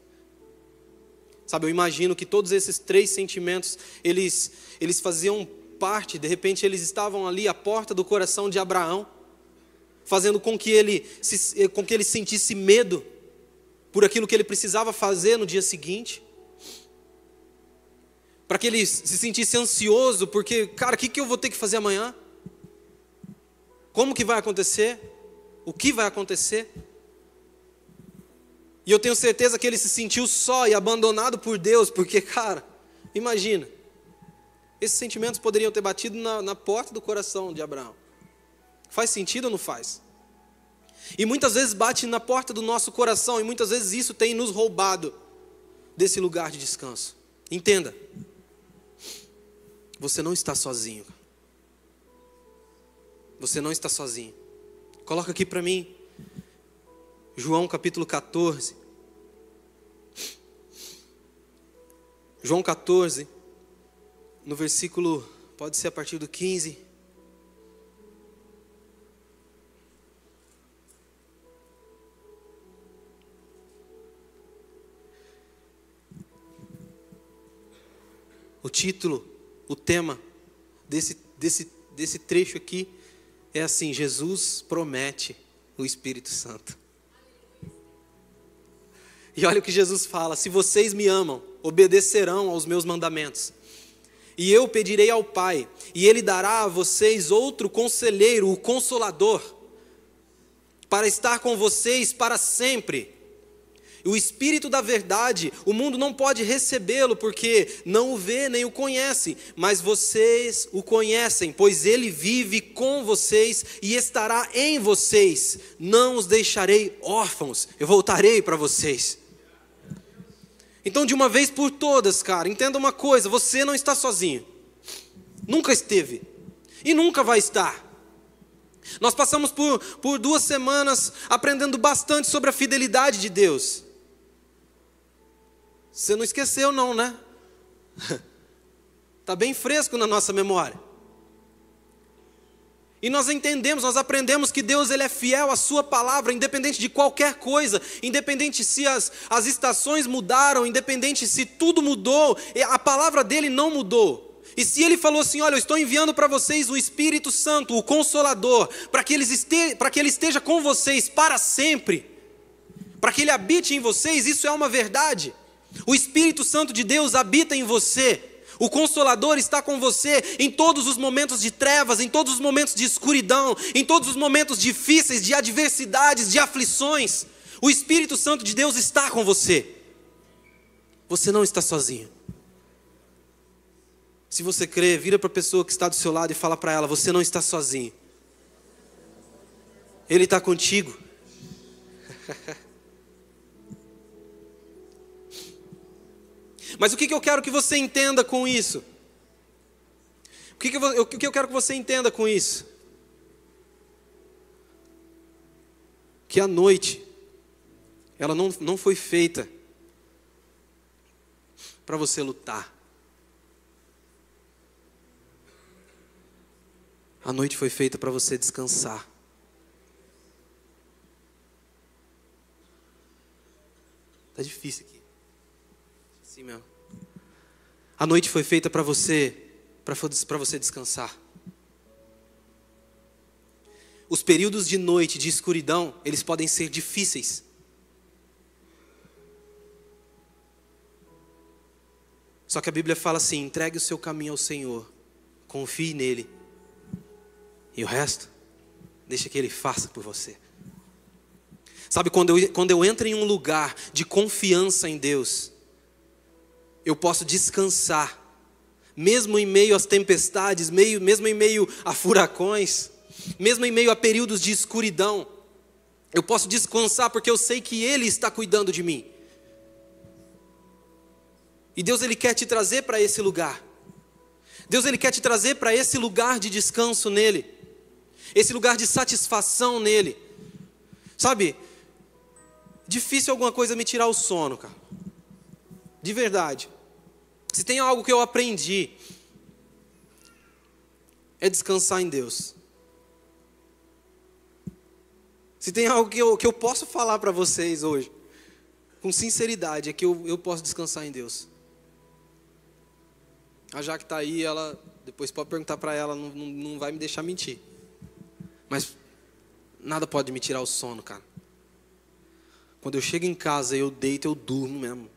Sabe, eu imagino que todos esses três sentimentos, eles, eles faziam parte, de repente eles estavam ali à porta do coração de Abraão, fazendo com que ele, se, com que ele sentisse medo por aquilo que ele precisava fazer no dia seguinte, para que ele se sentisse ansioso, porque, cara, o que, que eu vou ter que fazer amanhã? Como que vai acontecer? O que vai acontecer? E eu tenho certeza que ele se sentiu só e abandonado por Deus, porque, cara, imagina, esses sentimentos poderiam ter batido na, na porta do coração de Abraão. Faz sentido ou não faz? E muitas vezes bate na porta do nosso coração, e muitas vezes isso tem nos roubado desse lugar de descanso. Entenda. Você não está sozinho. Você não está sozinho. Coloca aqui para mim, João capítulo 14. João 14, no versículo, pode ser a partir do 15. O título, o tema desse, desse, desse trecho aqui é assim: Jesus promete o Espírito Santo. E olha o que Jesus fala: se vocês me amam, obedecerão aos meus mandamentos. E eu pedirei ao Pai, e Ele dará a vocês outro conselheiro, o Consolador, para estar com vocês para sempre o Espírito da Verdade, o mundo não pode recebê-lo porque não o vê nem o conhece, mas vocês o conhecem, pois ele vive com vocês e estará em vocês. Não os deixarei órfãos, eu voltarei para vocês. Então, de uma vez por todas, cara, entenda uma coisa: você não está sozinho, nunca esteve e nunca vai estar. Nós passamos por, por duas semanas aprendendo bastante sobre a fidelidade de Deus. Você não esqueceu, não, né? Está bem fresco na nossa memória. E nós entendemos, nós aprendemos que Deus ele é fiel à sua palavra, independente de qualquer coisa, independente se as, as estações mudaram, independente se tudo mudou, a palavra dele não mudou. E se ele falou assim: Olha, eu estou enviando para vocês o Espírito Santo, o Consolador, para que, este, que ele esteja com vocês para sempre, para que ele habite em vocês, isso é uma verdade. O Espírito Santo de Deus habita em você. O Consolador está com você em todos os momentos de trevas, em todos os momentos de escuridão, em todos os momentos difíceis, de adversidades, de aflições. O Espírito Santo de Deus está com você. Você não está sozinho. Se você crê, vira para a pessoa que está do seu lado e fala para ela: Você não está sozinho. Ele está contigo. Mas o que, que eu quero que você entenda com isso? O que, que, eu, o que eu quero que você entenda com isso? Que a noite, ela não, não foi feita para você lutar. A noite foi feita para você descansar. Tá difícil aqui. Assim mesmo. A noite foi feita para você, para você descansar. Os períodos de noite, de escuridão, eles podem ser difíceis. Só que a Bíblia fala assim: entregue o seu caminho ao Senhor, confie nele, e o resto, deixa que ele faça por você. Sabe, quando eu, quando eu entro em um lugar de confiança em Deus, eu posso descansar, mesmo em meio às tempestades, meio, mesmo em meio a furacões, mesmo em meio a períodos de escuridão, eu posso descansar porque eu sei que Ele está cuidando de mim. E Deus Ele quer te trazer para esse lugar. Deus Ele quer te trazer para esse lugar de descanso nele, esse lugar de satisfação nele. Sabe, difícil alguma coisa me tirar o sono, cara. De verdade. Se tem algo que eu aprendi, é descansar em Deus. Se tem algo que eu, que eu posso falar para vocês hoje, com sinceridade, é que eu, eu posso descansar em Deus. A Jaque está aí, ela depois pode perguntar para ela, não, não, não vai me deixar mentir. Mas nada pode me tirar o sono, cara. Quando eu chego em casa, eu deito, eu durmo mesmo.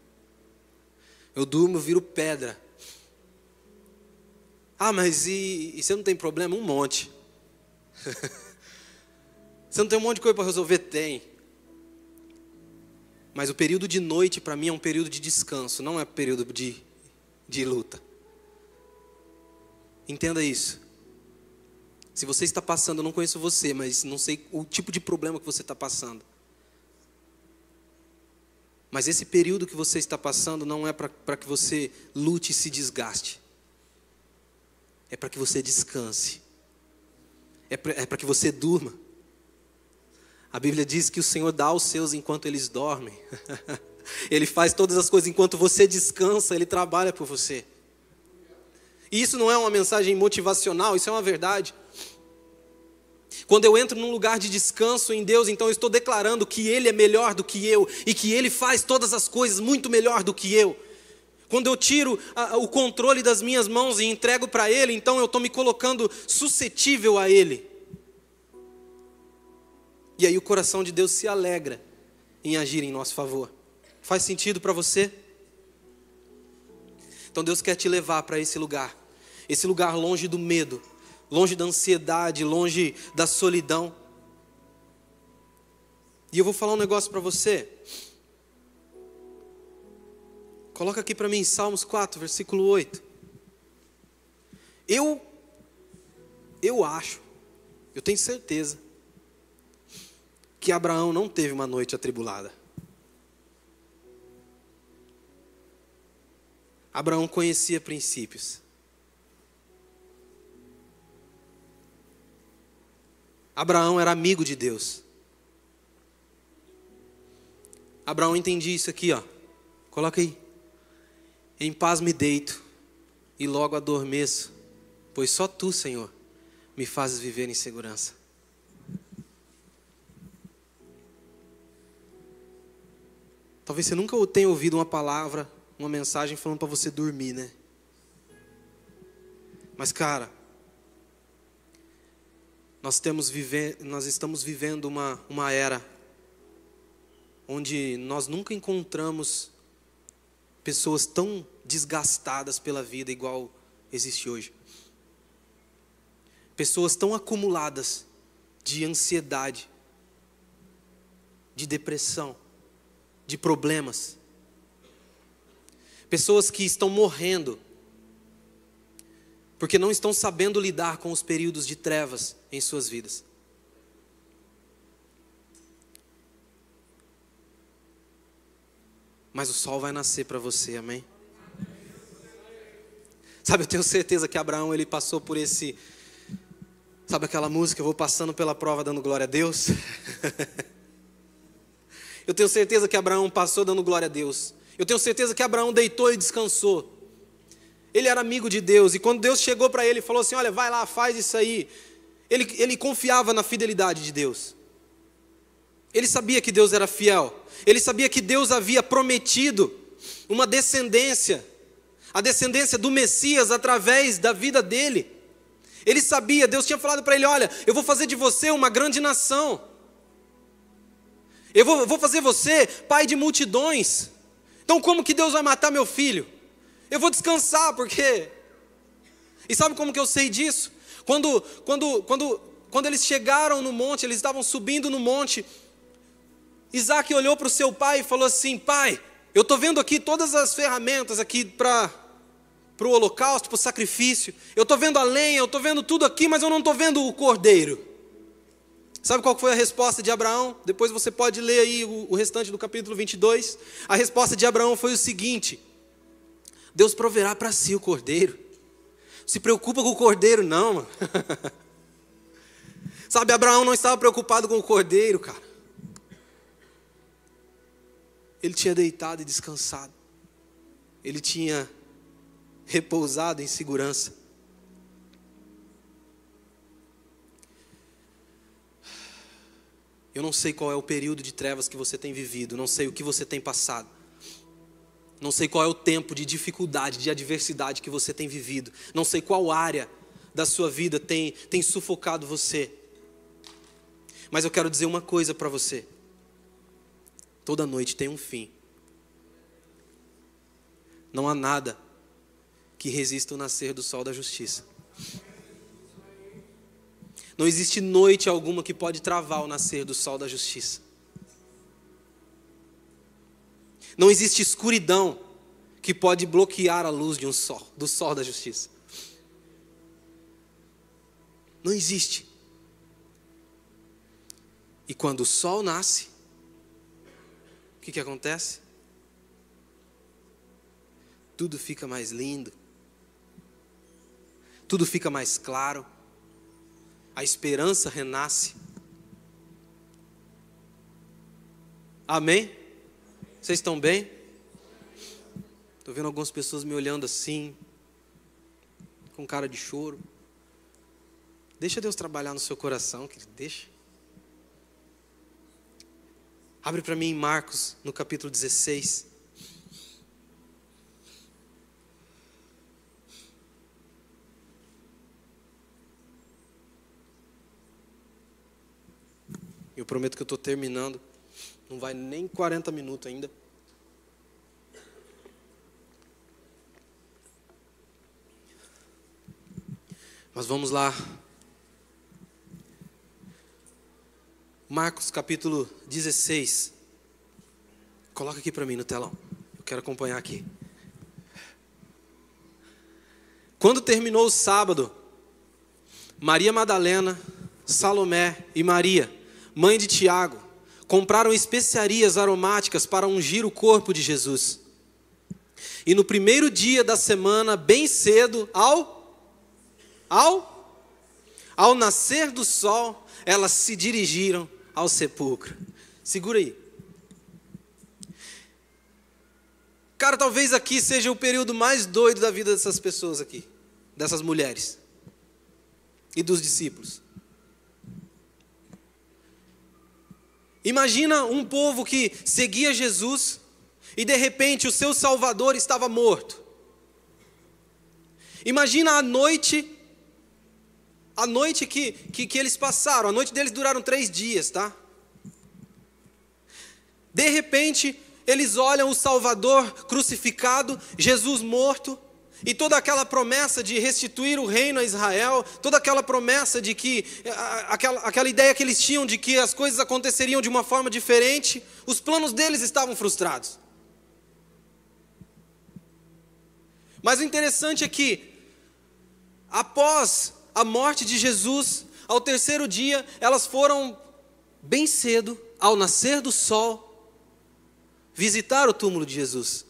Eu durmo, viro pedra. Ah, mas e, e você não tem problema? Um monte. você não tem um monte de coisa para resolver? Tem. Mas o período de noite para mim é um período de descanso, não é período de, de luta. Entenda isso. Se você está passando, eu não conheço você, mas não sei o tipo de problema que você está passando. Mas esse período que você está passando não é para que você lute e se desgaste. é para que você descanse, é para é que você durma. A Bíblia diz que o Senhor dá aos seus enquanto eles dormem. ele faz todas as coisas enquanto você descansa, ele trabalha por você. E isso não é uma mensagem motivacional, isso é uma verdade. Quando eu entro num lugar de descanso em Deus, então eu estou declarando que Ele é melhor do que eu e que Ele faz todas as coisas muito melhor do que eu. Quando eu tiro a, o controle das minhas mãos e entrego para Ele, então eu estou me colocando suscetível a Ele. E aí o coração de Deus se alegra em agir em nosso favor. Faz sentido para você? Então Deus quer te levar para esse lugar, esse lugar longe do medo, longe da ansiedade, longe da solidão. E eu vou falar um negócio para você. Coloca aqui para mim Salmos 4, versículo 8. Eu eu acho, eu tenho certeza que Abraão não teve uma noite atribulada. Abraão conhecia princípios. Abraão era amigo de Deus. Abraão entendia isso aqui, ó. Coloca aí. Em paz me deito e logo adormeço, pois só tu, Senhor, me fazes viver em segurança. Talvez você nunca tenha ouvido uma palavra, uma mensagem falando para você dormir, né? Mas, cara, nós, temos vive... nós estamos vivendo uma, uma era onde nós nunca encontramos pessoas tão desgastadas pela vida igual existe hoje. Pessoas tão acumuladas de ansiedade, de depressão, de problemas. Pessoas que estão morrendo porque não estão sabendo lidar com os períodos de trevas em suas vidas. Mas o sol vai nascer para você, amém? Sabe, eu tenho certeza que Abraão ele passou por esse Sabe aquela música, eu vou passando pela prova dando glória a Deus? eu tenho certeza que Abraão passou dando glória a Deus. Eu tenho certeza que Abraão deitou e descansou. Ele era amigo de Deus, e quando Deus chegou para ele e falou assim: Olha, vai lá, faz isso aí. Ele, ele confiava na fidelidade de Deus. Ele sabia que Deus era fiel. Ele sabia que Deus havia prometido uma descendência, a descendência do Messias através da vida dele. Ele sabia, Deus tinha falado para ele: Olha, eu vou fazer de você uma grande nação. Eu vou, vou fazer você pai de multidões. Então, como que Deus vai matar meu filho? Eu vou descansar, porque. E sabe como que eu sei disso? Quando, quando, quando, quando eles chegaram no monte, eles estavam subindo no monte. Isaac olhou para o seu pai e falou assim: Pai, eu estou vendo aqui todas as ferramentas aqui para o holocausto, para o sacrifício. Eu estou vendo a lenha, eu estou vendo tudo aqui, mas eu não estou vendo o cordeiro. Sabe qual foi a resposta de Abraão? Depois você pode ler aí o, o restante do capítulo 22. A resposta de Abraão foi o seguinte: Deus proverá para si o cordeiro. Se preocupa com o cordeiro, não, mano. Sabe, Abraão não estava preocupado com o cordeiro, cara. Ele tinha deitado e descansado. Ele tinha repousado em segurança. Eu não sei qual é o período de trevas que você tem vivido, não sei o que você tem passado. Não sei qual é o tempo de dificuldade, de adversidade que você tem vivido. Não sei qual área da sua vida tem, tem sufocado você. Mas eu quero dizer uma coisa para você. Toda noite tem um fim. Não há nada que resista o nascer do sol da justiça. Não existe noite alguma que pode travar o nascer do sol da justiça. Não existe escuridão que pode bloquear a luz de um sol, do sol da justiça. Não existe. E quando o sol nasce, o que, que acontece? Tudo fica mais lindo. tudo fica mais claro, a esperança renasce. Amém? Vocês estão bem? Estou vendo algumas pessoas me olhando assim, com cara de choro. Deixa Deus trabalhar no seu coração, querido, deixa. Abre para mim em Marcos, no capítulo 16. Eu prometo que eu estou terminando. Não vai nem 40 minutos ainda. Mas vamos lá. Marcos capítulo 16. Coloca aqui para mim no telão. Eu quero acompanhar aqui. Quando terminou o sábado, Maria Madalena, Salomé e Maria, mãe de Tiago, compraram especiarias aromáticas para ungir o corpo de Jesus. E no primeiro dia da semana, bem cedo, ao ao ao nascer do sol, elas se dirigiram ao sepulcro. Segura aí. Cara, talvez aqui seja o período mais doido da vida dessas pessoas aqui, dessas mulheres e dos discípulos. Imagina um povo que seguia Jesus e de repente o seu Salvador estava morto. Imagina a noite a noite que, que, que eles passaram, a noite deles duraram três dias, tá? De repente, eles olham o Salvador crucificado, Jesus morto, e toda aquela promessa de restituir o reino a Israel, toda aquela promessa de que, aquela, aquela ideia que eles tinham de que as coisas aconteceriam de uma forma diferente, os planos deles estavam frustrados. Mas o interessante é que, após a morte de Jesus, ao terceiro dia, elas foram bem cedo, ao nascer do sol, visitar o túmulo de Jesus.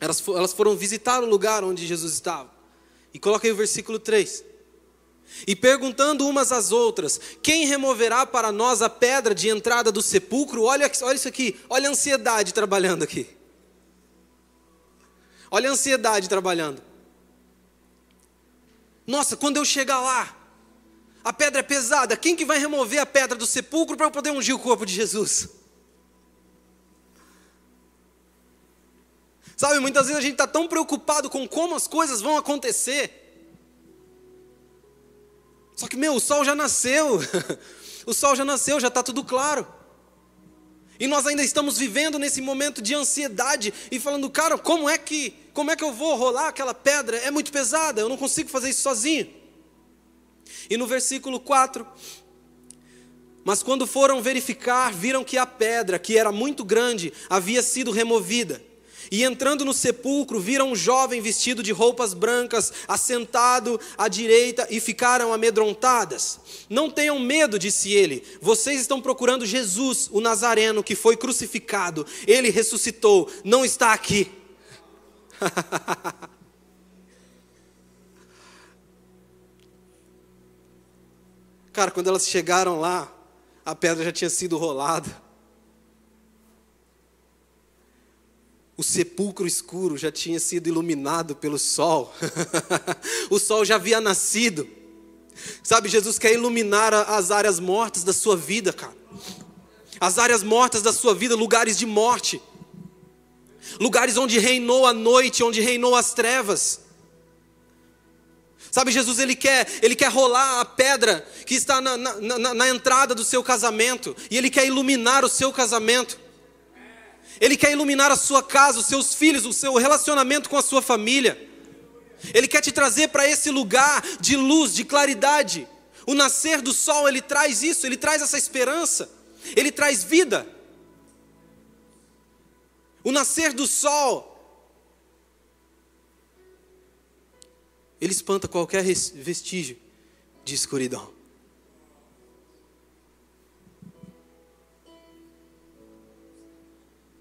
Elas, foram visitar o lugar onde Jesus estava. E coloca aí o versículo 3. E perguntando umas às outras: Quem removerá para nós a pedra de entrada do sepulcro? Olha, olha isso aqui, olha a ansiedade trabalhando aqui. Olha a ansiedade trabalhando. Nossa, quando eu chegar lá, a pedra é pesada, quem que vai remover a pedra do sepulcro para eu poder ungir o corpo de Jesus? Sabe, muitas vezes a gente está tão preocupado com como as coisas vão acontecer. Só que, meu, o sol já nasceu. o sol já nasceu, já está tudo claro. E nós ainda estamos vivendo nesse momento de ansiedade e falando, cara, como é que, como é que eu vou rolar aquela pedra? É muito pesada, eu não consigo fazer isso sozinho. E no versículo 4, mas quando foram verificar, viram que a pedra, que era muito grande, havia sido removida. E entrando no sepulcro, viram um jovem vestido de roupas brancas, assentado à direita, e ficaram amedrontadas. Não tenham medo, disse ele. Vocês estão procurando Jesus, o Nazareno, que foi crucificado. Ele ressuscitou, não está aqui. Cara, quando elas chegaram lá, a pedra já tinha sido rolada. O sepulcro escuro já tinha sido iluminado pelo sol. o sol já havia nascido. Sabe, Jesus quer iluminar as áreas mortas da sua vida, cara. As áreas mortas da sua vida, lugares de morte. Lugares onde reinou a noite, onde reinou as trevas. Sabe, Jesus ele quer, ele quer rolar a pedra que está na, na, na, na entrada do seu casamento, e ele quer iluminar o seu casamento. Ele quer iluminar a sua casa, os seus filhos, o seu relacionamento com a sua família. Ele quer te trazer para esse lugar de luz, de claridade. O nascer do sol, ele traz isso, ele traz essa esperança, ele traz vida. O nascer do sol, ele espanta qualquer vestígio de escuridão.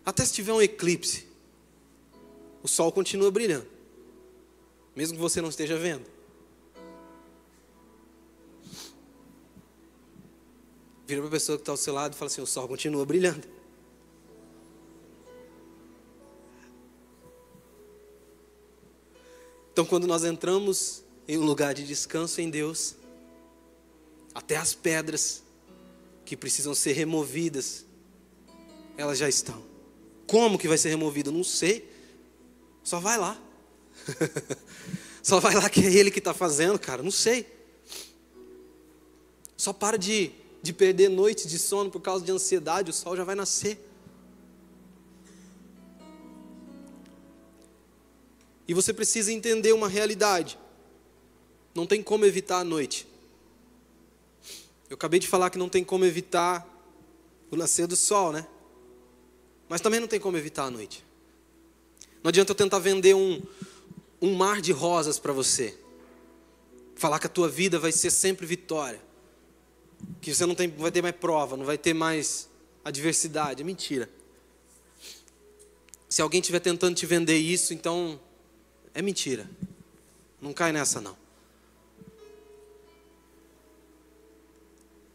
Até se tiver um eclipse, o sol continua brilhando, mesmo que você não esteja vendo. Vira para a pessoa que está ao seu lado e fala assim: o sol continua brilhando. Então, quando nós entramos em um lugar de descanso em Deus, até as pedras que precisam ser removidas, elas já estão. Como que vai ser removido? Não sei. Só vai lá. Só vai lá que é Ele que está fazendo, cara. Não sei. Só para de, de perder noites de sono por causa de ansiedade, o sol já vai nascer. E você precisa entender uma realidade. Não tem como evitar a noite. Eu acabei de falar que não tem como evitar o nascer do sol, né? Mas também não tem como evitar a noite. Não adianta eu tentar vender um, um mar de rosas para você. Falar que a tua vida vai ser sempre vitória. Que você não tem, vai ter mais prova, não vai ter mais adversidade. É mentira. Se alguém estiver tentando te vender isso, então é mentira. Não cai nessa, não.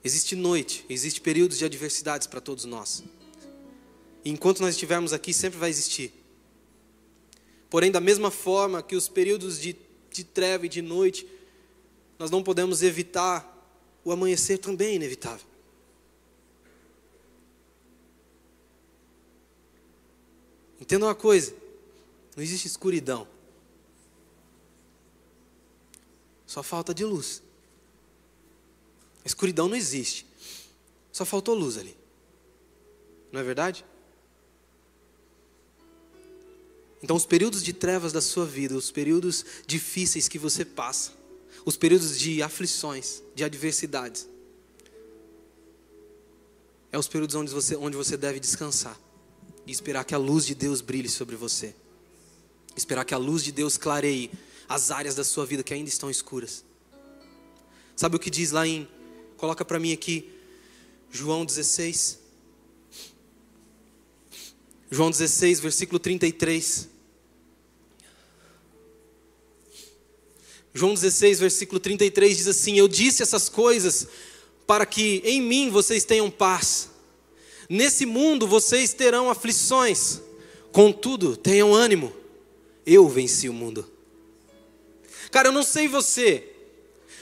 Existe noite, existe períodos de adversidades para todos nós. E enquanto nós estivermos aqui, sempre vai existir. Porém, da mesma forma que os períodos de, de treva e de noite, nós não podemos evitar o amanhecer também é inevitável. Entenda uma coisa: não existe escuridão. Só falta de luz. A escuridão não existe. Só faltou luz ali. Não é verdade? Então, os períodos de trevas da sua vida, os períodos difíceis que você passa, os períodos de aflições, de adversidades, é os períodos onde você, onde você deve descansar e esperar que a luz de Deus brilhe sobre você, esperar que a luz de Deus clareie as áreas da sua vida que ainda estão escuras. Sabe o que diz lá em, coloca para mim aqui, João 16. João 16, versículo 33. João 16, versículo 33 diz assim: Eu disse essas coisas para que em mim vocês tenham paz. Nesse mundo vocês terão aflições, contudo, tenham ânimo. Eu venci o mundo. Cara, eu não sei você,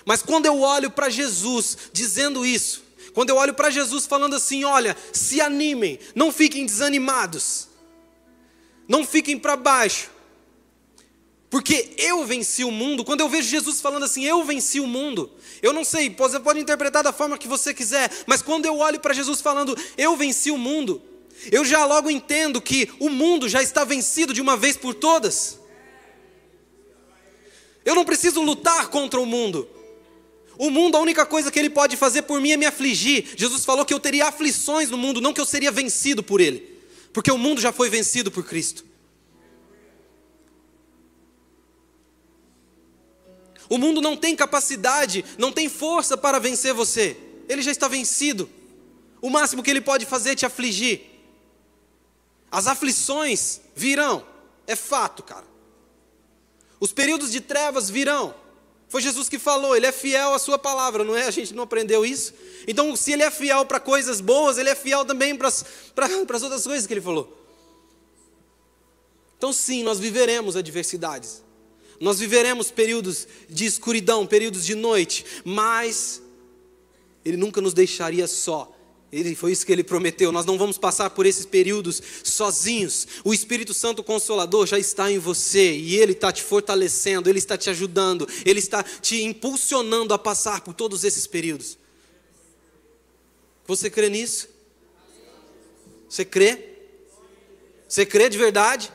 mas quando eu olho para Jesus dizendo isso, quando eu olho para Jesus falando assim: olha, se animem, não fiquem desanimados, não fiquem para baixo, porque eu venci o mundo. Quando eu vejo Jesus falando assim, eu venci o mundo, eu não sei, você pode interpretar da forma que você quiser, mas quando eu olho para Jesus falando, eu venci o mundo, eu já logo entendo que o mundo já está vencido de uma vez por todas. Eu não preciso lutar contra o mundo. O mundo, a única coisa que ele pode fazer por mim é me afligir. Jesus falou que eu teria aflições no mundo, não que eu seria vencido por ele. Porque o mundo já foi vencido por Cristo. O mundo não tem capacidade, não tem força para vencer você. Ele já está vencido. O máximo que ele pode fazer é te afligir. As aflições virão, é fato, cara. Os períodos de trevas virão. Foi Jesus que falou, ele é fiel à sua palavra, não é? A gente não aprendeu isso? Então, se ele é fiel para coisas boas, ele é fiel também para as outras coisas que ele falou. Então, sim, nós viveremos adversidades. Nós viveremos períodos de escuridão, períodos de noite, mas ele nunca nos deixaria só. Ele, foi isso que ele prometeu. Nós não vamos passar por esses períodos sozinhos. O Espírito Santo Consolador já está em você e ele está te fortalecendo, ele está te ajudando, ele está te impulsionando a passar por todos esses períodos. Você crê nisso? Você crê? Você crê de verdade?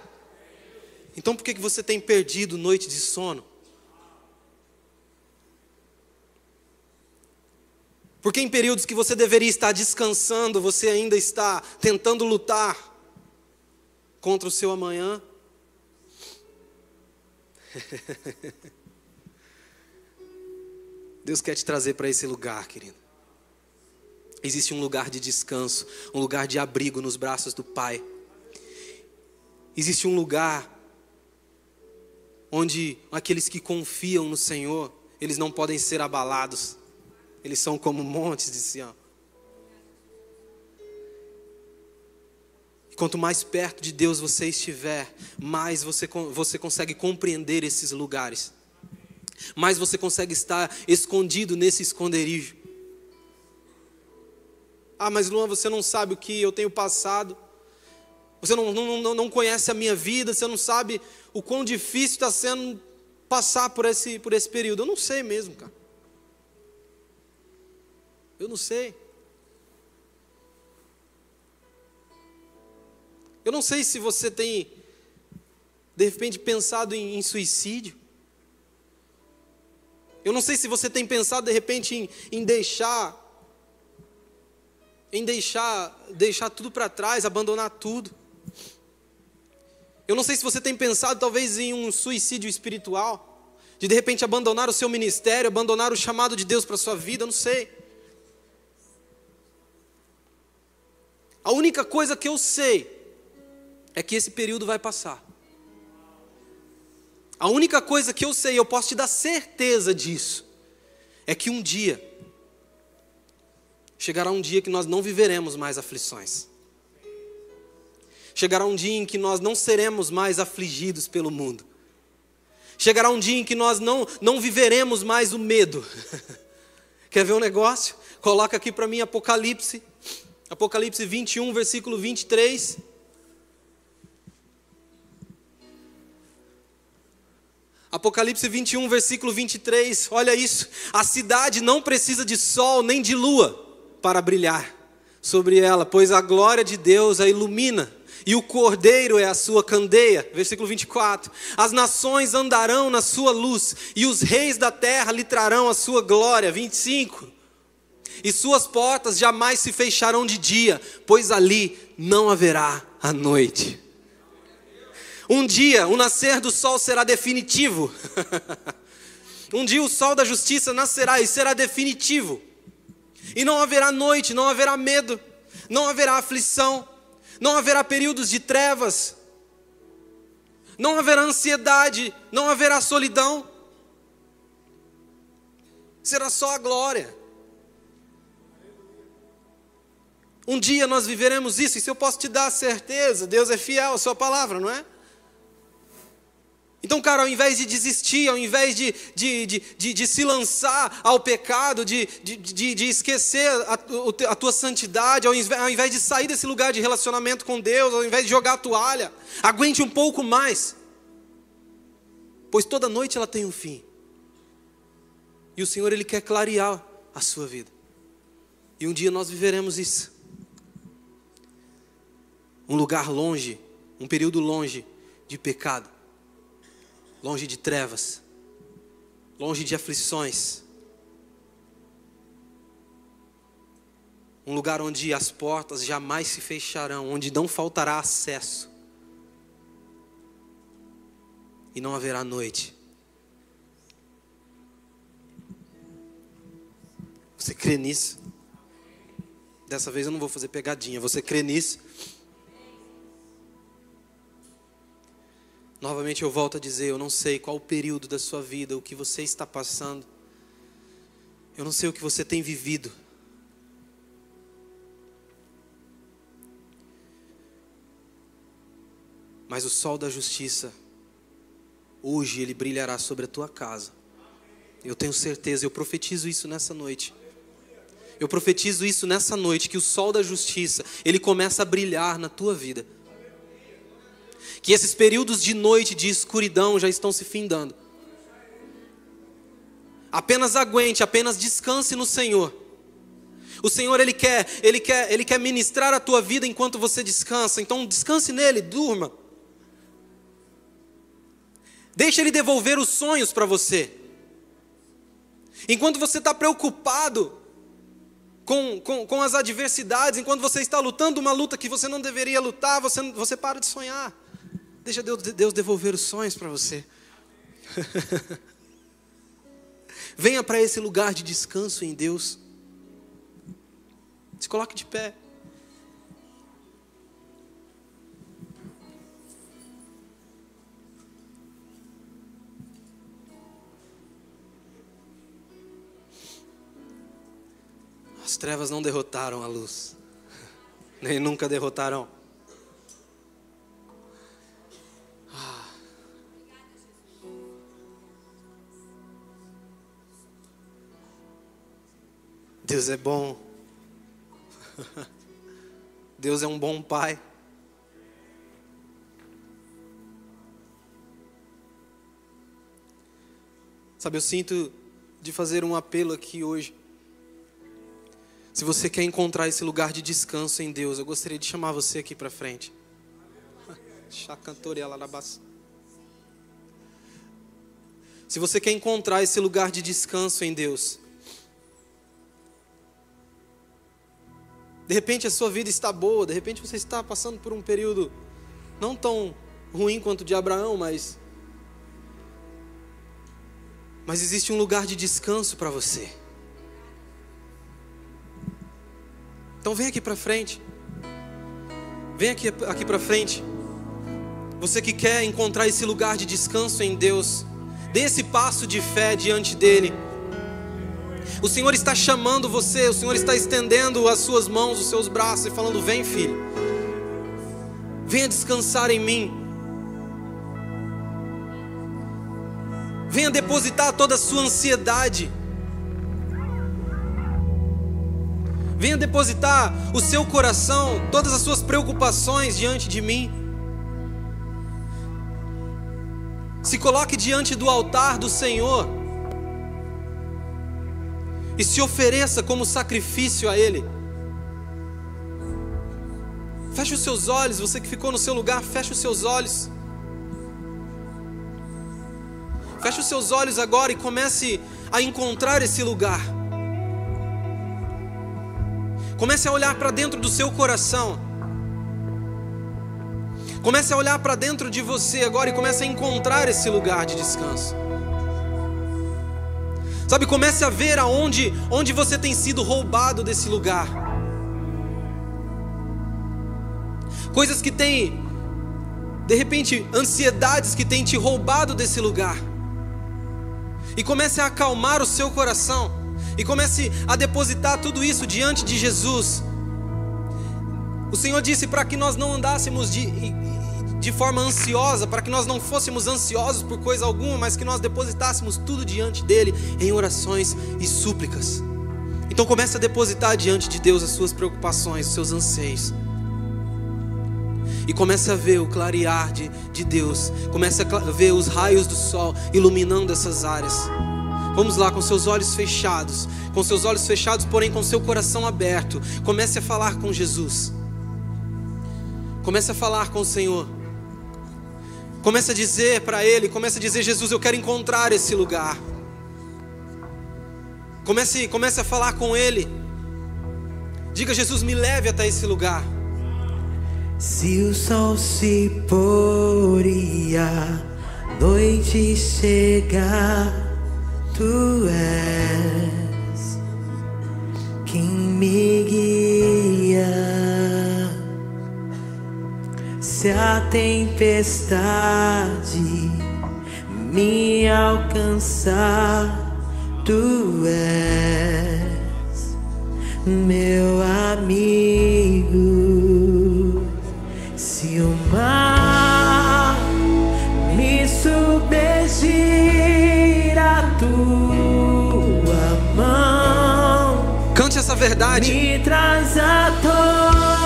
Então por que você tem perdido noite de sono? Porque em períodos que você deveria estar descansando, você ainda está tentando lutar contra o seu amanhã. Deus quer te trazer para esse lugar, querido. Existe um lugar de descanso, um lugar de abrigo nos braços do Pai. Existe um lugar onde aqueles que confiam no Senhor, eles não podem ser abalados. Eles são como montes de Sião. Quanto mais perto de Deus você estiver, mais você, você consegue compreender esses lugares. Mais você consegue estar escondido nesse esconderijo. Ah, mas Luan, você não sabe o que eu tenho passado. Você não, não, não conhece a minha vida, você não sabe o quão difícil está sendo passar por esse, por esse período. Eu não sei mesmo, cara. Eu não sei. Eu não sei se você tem, de repente, pensado em, em suicídio. Eu não sei se você tem pensado, de repente, em, em deixar, em deixar, deixar tudo para trás, abandonar tudo. Eu não sei se você tem pensado, talvez, em um suicídio espiritual, de de repente abandonar o seu ministério, abandonar o chamado de Deus para a sua vida, eu não sei. A única coisa que eu sei é que esse período vai passar. A única coisa que eu sei, eu posso te dar certeza disso, é que um dia, chegará um dia que nós não viveremos mais aflições. Chegará um dia em que nós não seremos mais afligidos pelo mundo. Chegará um dia em que nós não, não viveremos mais o medo. Quer ver um negócio? Coloca aqui para mim Apocalipse, Apocalipse 21, versículo 23. Apocalipse 21, versículo 23, olha isso. A cidade não precisa de sol nem de lua para brilhar sobre ela, pois a glória de Deus a ilumina, e o cordeiro é a sua candeia. Versículo 24: As nações andarão na sua luz, e os reis da terra lhe trarão a sua glória. 25: E suas portas jamais se fecharão de dia, pois ali não haverá a noite. Um dia o nascer do sol será definitivo. um dia o sol da justiça nascerá e será definitivo. E não haverá noite, não haverá medo, não haverá aflição, não haverá períodos de trevas, não haverá ansiedade, não haverá solidão. Será só a glória. Um dia nós viveremos isso, e se eu posso te dar certeza, Deus é fiel à sua palavra, não é? Então, cara, ao invés de desistir, ao invés de, de, de, de, de se lançar ao pecado, de, de, de, de esquecer a, a, tua santidade, ao invés, ao invés de sair desse lugar de relacionamento com Deus, ao invés de jogar a toalha, aguente um pouco mais. Pois toda noite ela tem um fim. E o Senhor, Ele quer clarear a sua vida. E um dia nós viveremos isso. Um lugar longe, um período longe de pecado longe de trevas, longe de aflições. Um lugar onde as portas jamais se fecharão, onde não faltará acesso. E não haverá noite. Você crê nisso? Dessa vez eu não vou fazer pegadinha. Você crê nisso? Novamente eu volto a dizer, eu não sei qual o período da sua vida, o que você está passando. Eu não sei o que você tem vivido. Mas o sol da justiça, hoje ele brilhará sobre a tua casa. Eu tenho certeza, eu profetizo isso nessa noite. Eu profetizo isso nessa noite, que o sol da justiça, ele começa a brilhar na tua vida que esses períodos de noite, de escuridão já estão se findando. Apenas aguente, apenas descanse no Senhor. O Senhor ele quer, ele quer, ele quer ministrar a tua vida enquanto você descansa. Então descanse nele, durma. Deixa ele devolver os sonhos para você. Enquanto você está preocupado com, com, com as adversidades, enquanto você está lutando uma luta que você não deveria lutar, você, você para de sonhar. Deixa Deus, Deus devolver os sonhos para você. Venha para esse lugar de descanso em Deus. Se coloque de pé. As trevas não derrotaram a luz, nem nunca derrotarão. Deus é bom. Deus é um bom pai. Sabe, eu sinto de fazer um apelo aqui hoje. Se você quer encontrar esse lugar de descanso em Deus, eu gostaria de chamar você aqui para frente. Se você quer encontrar esse lugar de descanso em Deus, de repente a sua vida está boa, de repente você está passando por um período não tão ruim quanto o de Abraão, mas mas existe um lugar de descanso para você. Então vem aqui para frente. Vem aqui, aqui para frente. Você que quer encontrar esse lugar de descanso em Deus, dê esse passo de fé diante dele. O Senhor está chamando você, o Senhor está estendendo as suas mãos, os seus braços e falando: Vem, filho, venha descansar em mim. Venha depositar toda a sua ansiedade. Venha depositar o seu coração, todas as suas preocupações diante de mim. Se coloque diante do altar do Senhor e se ofereça como sacrifício a Ele. Feche os seus olhos, você que ficou no seu lugar, feche os seus olhos. Feche os seus olhos agora e comece a encontrar esse lugar. Comece a olhar para dentro do seu coração. Comece a olhar para dentro de você agora e comece a encontrar esse lugar de descanso. Sabe, comece a ver aonde onde você tem sido roubado desse lugar. Coisas que têm de repente ansiedades que têm te roubado desse lugar e comece a acalmar o seu coração e comece a depositar tudo isso diante de Jesus. O Senhor disse para que nós não andássemos de, de forma ansiosa, para que nós não fôssemos ansiosos por coisa alguma, mas que nós depositássemos tudo diante dele em orações e súplicas. Então comece a depositar diante de Deus as suas preocupações, os seus anseios. E comece a ver o clarear de, de Deus. Comece a ver os raios do sol iluminando essas áreas. Vamos lá, com seus olhos fechados. Com seus olhos fechados, porém com seu coração aberto. Comece a falar com Jesus. Comece a falar com o Senhor. Comece a dizer para Ele, comece a dizer, Jesus, eu quero encontrar esse lugar. Comece, comece a falar com Ele. Diga, Jesus, me leve até esse lugar. Se o sol se pôr e a noite chegar, tu és quem me guia. Se a tempestade me alcançar, tu és meu amigo o mar me submergir a tua mão. Cante essa verdade. Me traz a tona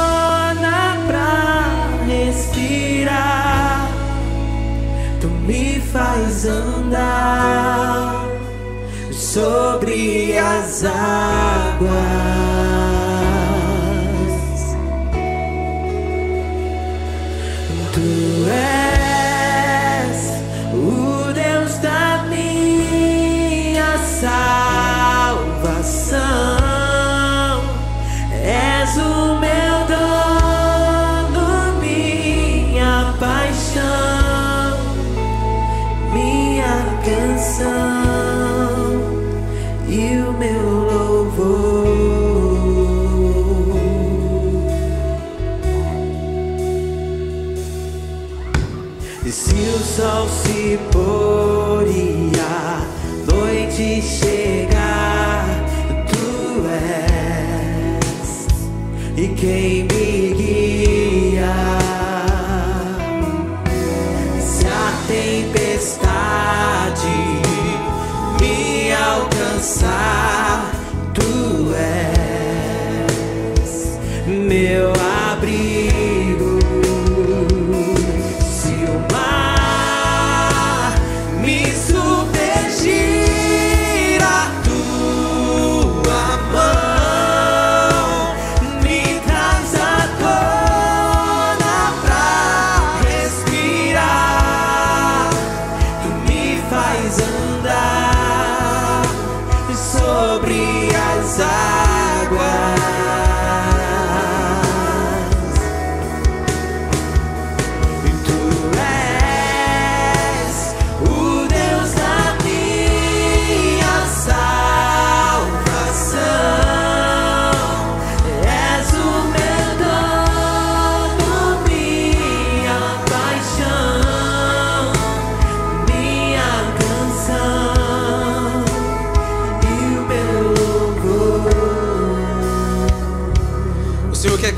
me faz andar sobre as águas. Tu és game.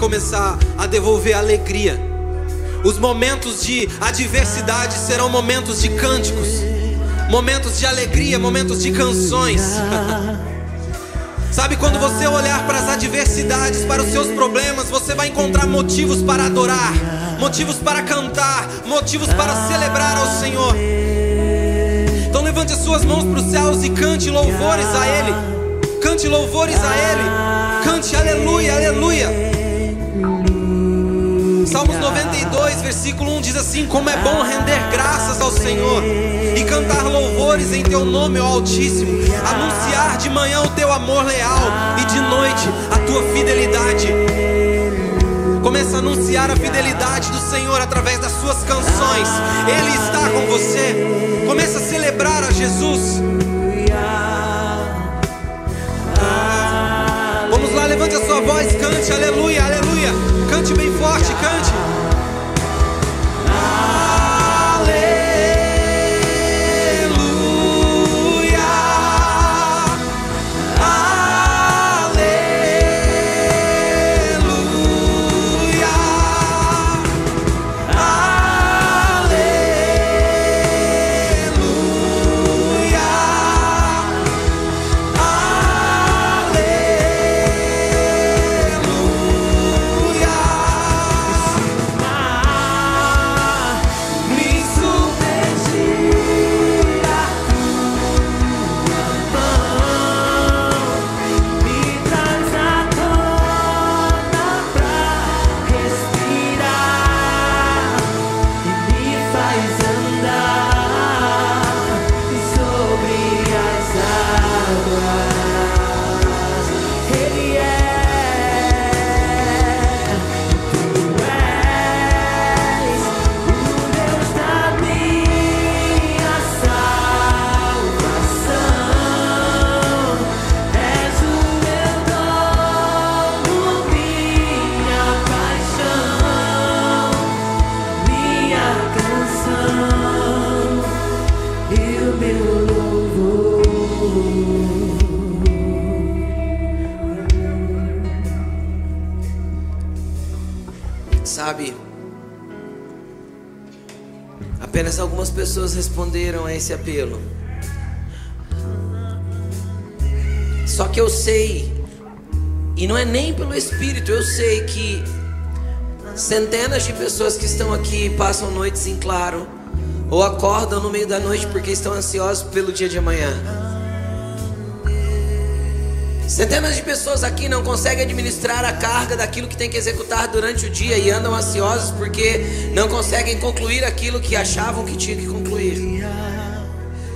Começar a devolver alegria. Os momentos de adversidade serão momentos de cânticos, momentos de alegria, momentos de canções. Sabe, quando você olhar para as adversidades, para os seus problemas, você vai encontrar motivos para adorar, motivos para cantar, motivos para celebrar ao Senhor. Então levante as suas mãos para os céus e cante louvores a Ele. Cante louvores a Ele. Cante aleluia, aleluia. Salmos 92, versículo 1 diz assim: Como é bom render graças ao Senhor e cantar louvores em teu nome, ó Altíssimo, anunciar de manhã o teu amor leal e de noite a tua fidelidade. Começa a anunciar a fidelidade do Senhor através das suas canções. Ele está com você. Começa a celebrar a Jesus. Levante a sua voz, cante, aleluia, aleluia. Cante bem forte, cante. Algumas pessoas responderam a esse apelo. Só que eu sei, e não é nem pelo Espírito, eu sei que centenas de pessoas que estão aqui passam noites em claro, ou acordam no meio da noite porque estão ansiosos pelo dia de amanhã. Centenas de pessoas aqui não conseguem administrar a carga daquilo que tem que executar durante o dia e andam ansiosos porque não conseguem concluir aquilo que achavam que tinha que concluir.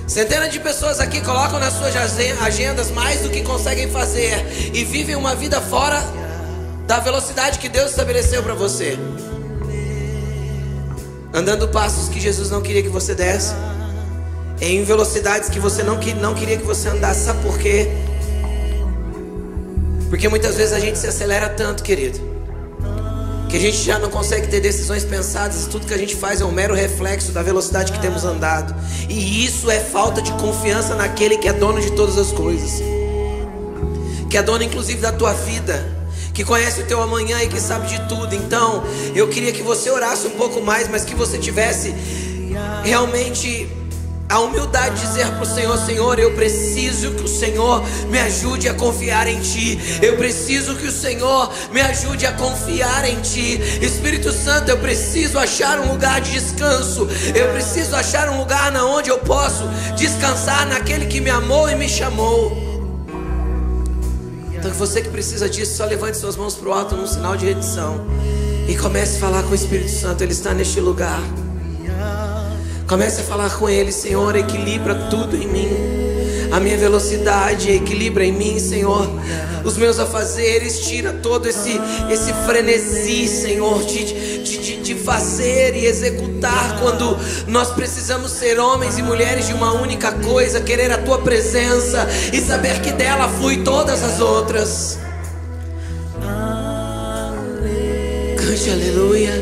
Centenas de pessoas aqui colocam nas suas agen- agendas mais do que conseguem fazer e vivem uma vida fora da velocidade que Deus estabeleceu para você. Andando passos que Jesus não queria que você desse, em velocidades que você não, que- não queria que você andasse. Sabe por quê? Porque muitas vezes a gente se acelera tanto, querido, que a gente já não consegue ter decisões pensadas e tudo que a gente faz é um mero reflexo da velocidade que temos andado. E isso é falta de confiança naquele que é dono de todas as coisas, que é dono inclusive da tua vida, que conhece o teu amanhã e que sabe de tudo. Então, eu queria que você orasse um pouco mais, mas que você tivesse realmente a humildade de dizer para o Senhor: Senhor, eu preciso que o Senhor me ajude a confiar em Ti. Eu preciso que o Senhor me ajude a confiar em Ti. Espírito Santo, eu preciso achar um lugar de descanso. Eu preciso achar um lugar na onde eu posso descansar naquele que me amou e me chamou. Então, você que precisa disso, só levante suas mãos para o alto num sinal de redição e comece a falar com o Espírito Santo. Ele está neste lugar. Comece a falar com Ele, Senhor, equilibra tudo em mim. A minha velocidade equilibra em mim, Senhor. Os meus afazeres, tira todo esse, esse frenesi, Senhor, de, de, de, de fazer e executar quando nós precisamos ser homens e mulheres de uma única coisa, querer a Tua presença e saber que dela flui todas as outras. Cante aleluia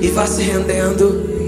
e vá se rendendo.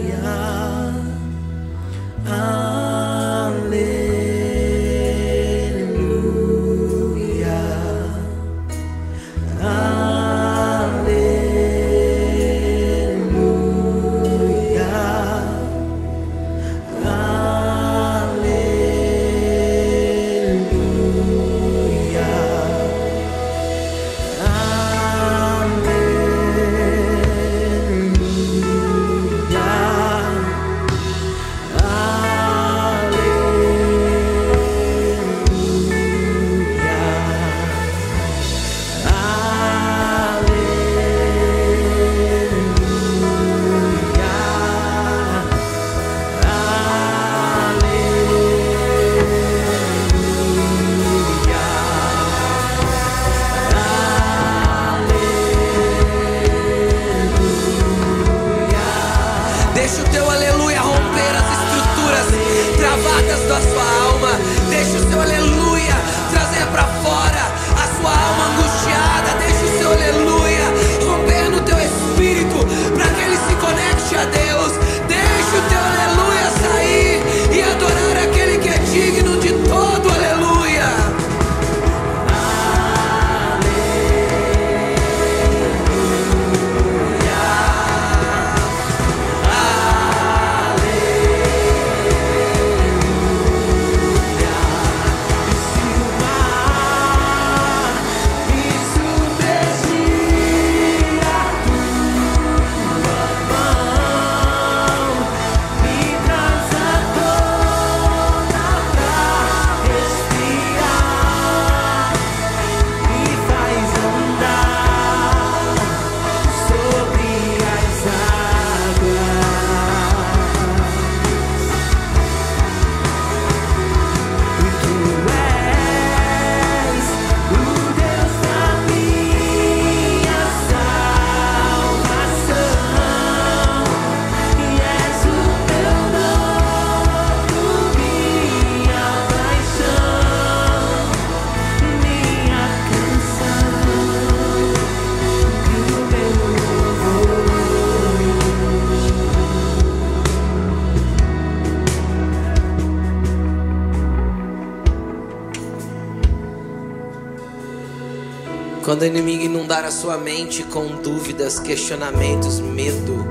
O inimigo inundar a sua mente com dúvidas, questionamentos, medo,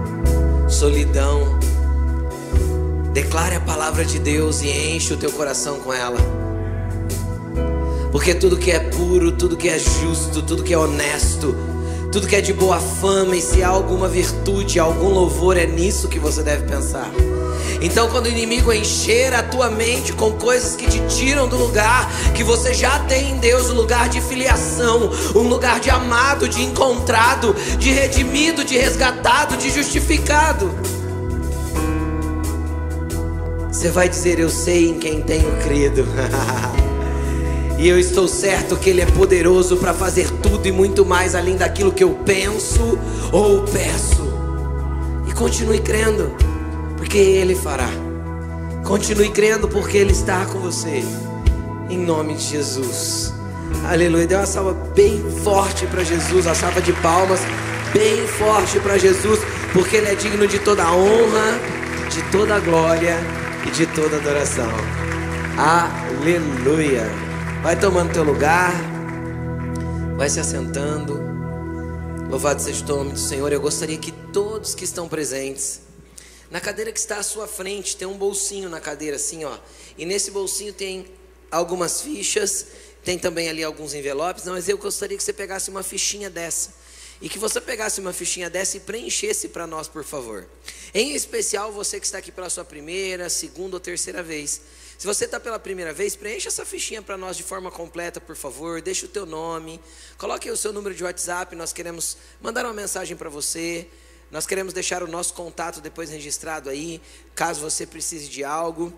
solidão, declare a palavra de Deus e enche o teu coração com ela. Porque tudo que é puro, tudo que é justo, tudo que é honesto, tudo que é de boa fama e se há alguma virtude, algum louvor, é nisso que você deve pensar. Então, quando o inimigo encher a tua mente com coisas que te tiram do lugar que você já tem em Deus, um lugar de filiação, um lugar de amado, de encontrado, de redimido, de resgatado, de justificado, você vai dizer: Eu sei em quem tenho crido. E eu estou certo que Ele é poderoso para fazer tudo e muito mais além daquilo que eu penso ou peço. E continue crendo, porque Ele fará. Continue crendo, porque Ele está com você. Em nome de Jesus. Aleluia. Dê uma salva bem forte para Jesus, a salva de palmas bem forte para Jesus, porque Ele é digno de toda honra, de toda glória e de toda adoração. Aleluia. Vai tomando teu lugar. Vai se assentando. Louvado seja o nome do Senhor. Eu gostaria que todos que estão presentes, na cadeira que está à sua frente, tem um bolsinho na cadeira assim, ó. E nesse bolsinho tem algumas fichas, tem também ali alguns envelopes. Mas eu gostaria que você pegasse uma fichinha dessa. E que você pegasse uma fichinha dessa e preenchesse para nós, por favor. Em especial você que está aqui pela sua primeira, segunda ou terceira vez. Se você está pela primeira vez, preencha essa fichinha para nós de forma completa, por favor. Deixe o teu nome, coloque o seu número de WhatsApp. Nós queremos mandar uma mensagem para você. Nós queremos deixar o nosso contato depois registrado aí, caso você precise de algo.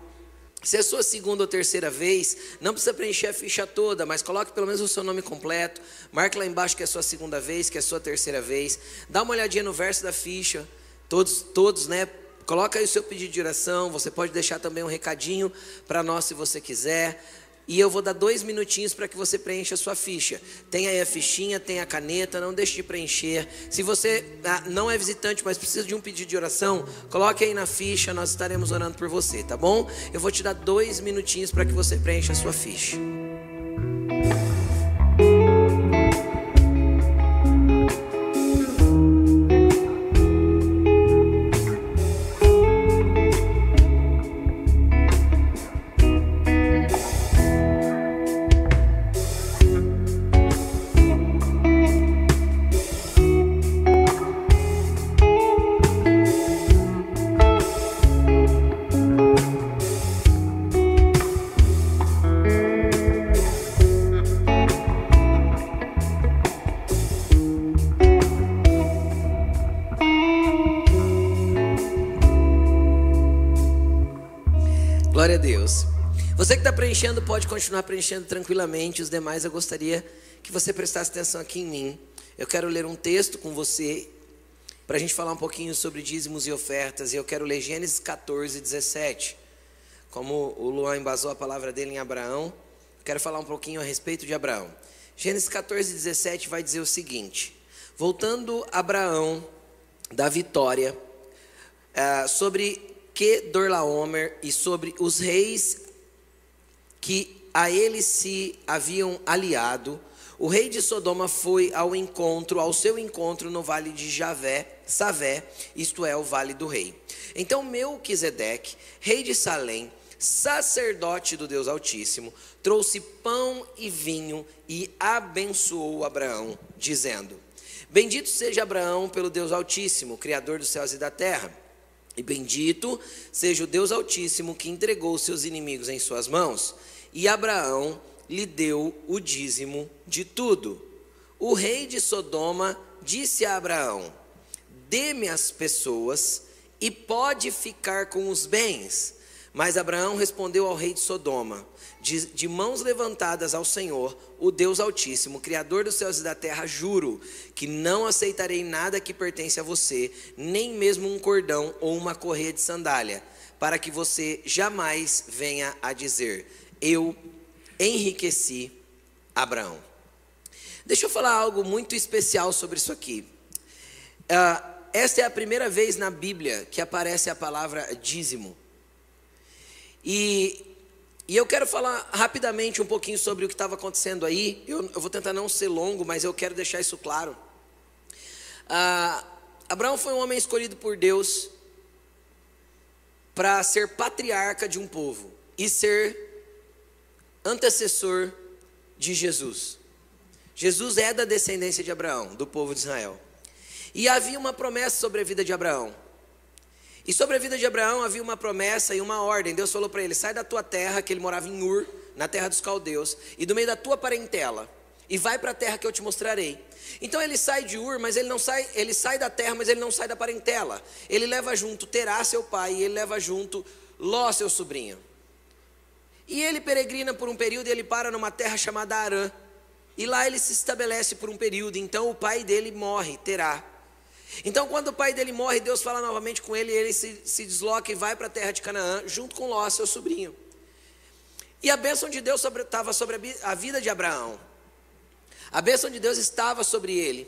Se é sua segunda ou terceira vez, não precisa preencher a ficha toda, mas coloque pelo menos o seu nome completo. Marque lá embaixo que é sua segunda vez, que é sua terceira vez. Dá uma olhadinha no verso da ficha. Todos, todos, né? Coloca aí o seu pedido de oração. Você pode deixar também um recadinho para nós se você quiser. E eu vou dar dois minutinhos para que você preencha a sua ficha. Tem aí a fichinha, tem a caneta, não deixe de preencher. Se você ah, não é visitante, mas precisa de um pedido de oração, coloque aí na ficha, nós estaremos orando por você, tá bom? Eu vou te dar dois minutinhos para que você preencha a sua ficha. Preenchendo, pode continuar preenchendo tranquilamente. Os demais, eu gostaria que você prestasse atenção aqui em mim. Eu quero ler um texto com você, para a gente falar um pouquinho sobre dízimos e ofertas. E eu quero ler Gênesis 14, 17. Como o Luan embasou a palavra dele em Abraão, quero falar um pouquinho a respeito de Abraão. Gênesis 14, 17 vai dizer o seguinte: Voltando Abraão da vitória uh, sobre Kedorlaomer e sobre os reis que a ele se haviam aliado, o rei de Sodoma foi ao encontro, ao seu encontro no vale de Javé, Savé, isto é, o vale do rei. Então Melquisedeque, rei de Salém, sacerdote do Deus Altíssimo, trouxe pão e vinho e abençoou Abraão, dizendo: Bendito seja Abraão pelo Deus Altíssimo, Criador dos céus e da terra. E bendito seja o Deus Altíssimo que entregou seus inimigos em suas mãos. E Abraão lhe deu o dízimo de tudo. O rei de Sodoma disse a Abraão: Dê-me as pessoas e pode ficar com os bens. Mas Abraão respondeu ao rei de Sodoma, de, de, mãos levantadas ao Senhor, o Deus Altíssimo, Criador dos céus e da terra, juro que não aceitarei nada que pertence a você, nem mesmo um cordão ou uma correia de sandália, para que você jamais venha a dizer: eu enriqueci Abraão. Deixa eu falar algo muito especial sobre isso aqui. Uh, esta é a primeira vez na Bíblia que aparece a palavra dízimo. E E eu quero falar rapidamente um pouquinho sobre o que estava acontecendo aí. Eu, eu, vou tentar não ser longo, mas eu quero deixar isso claro. Ah, Abraão foi um homem escolhido por Deus para ser patriarca de um povo e ser antecessor de Jesus. Jesus é da descendência de Abraão, do povo de Israel. E havia uma promessa sobre a vida de Abraão. E sobre a vida de Abraão havia uma promessa e uma ordem. Deus falou para ele: sai da tua terra, que ele morava em Ur, na terra dos caldeus, e do meio da tua parentela, e vai para a terra que eu te mostrarei. Então ele sai de Ur, mas ele não sai, ele sai da terra, mas ele não sai da parentela. Ele leva junto Terá, seu pai, e ele leva junto Ló, seu sobrinho. E ele peregrina por um período e ele para numa terra chamada Arã. E lá ele se estabelece por um período. Então o pai dele morre, Terá. Então, quando o pai dele morre, Deus fala novamente com ele, e ele se, se desloca e vai para a terra de Canaã, junto com Ló, seu sobrinho. E a bênção de Deus estava sobre, sobre a vida de Abraão. A bênção de Deus estava sobre ele.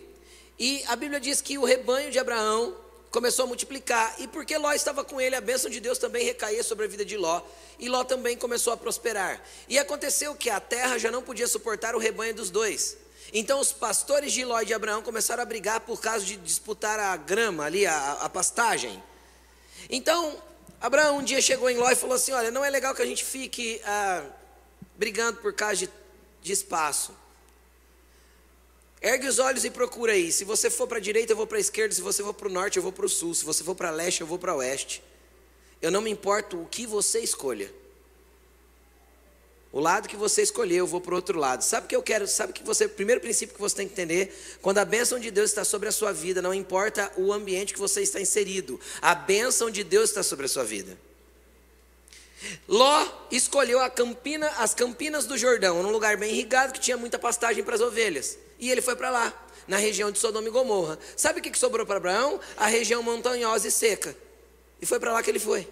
E a Bíblia diz que o rebanho de Abraão começou a multiplicar. E porque Ló estava com ele, a bênção de Deus também recaía sobre a vida de Ló. E Ló também começou a prosperar. E aconteceu que a terra já não podia suportar o rebanho dos dois. Então os pastores de Ló e de Abraão começaram a brigar por causa de disputar a grama ali, a, a pastagem. Então, Abraão um dia chegou em Ló e falou assim: Olha, não é legal que a gente fique ah, brigando por causa de, de espaço. Ergue os olhos e procura aí. Se você for para a direita, eu vou para a esquerda. Se você for para o norte, eu vou para o sul. Se você for para leste, eu vou para oeste. Eu não me importo o que você escolha. O lado que você escolheu, eu vou para o outro lado. Sabe o que eu quero? Sabe que você, o primeiro princípio que você tem que entender, quando a bênção de Deus está sobre a sua vida, não importa o ambiente que você está inserido, a bênção de Deus está sobre a sua vida. Ló escolheu campina, as campinas do Jordão, num lugar bem irrigado que tinha muita pastagem para as ovelhas. E ele foi para lá, na região de Sodoma e Gomorra. Sabe o que sobrou para Abraão? A região montanhosa e seca. E foi para lá que ele foi.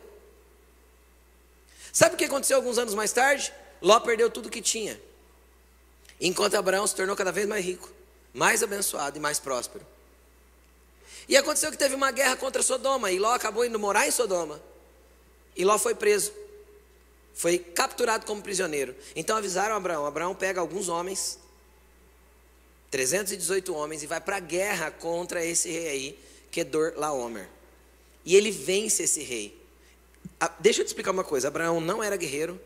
Sabe o que aconteceu alguns anos mais tarde? Ló perdeu tudo que tinha. Enquanto Abraão se tornou cada vez mais rico, mais abençoado e mais próspero. E aconteceu que teve uma guerra contra Sodoma, e Ló acabou indo morar em Sodoma. E Ló foi preso. Foi capturado como prisioneiro. Então avisaram Abraão: Abraão pega alguns homens, 318 homens, e vai para a guerra contra esse rei aí, Kedor Laomer. E ele vence esse rei. Deixa eu te explicar uma coisa: Abraão não era guerreiro,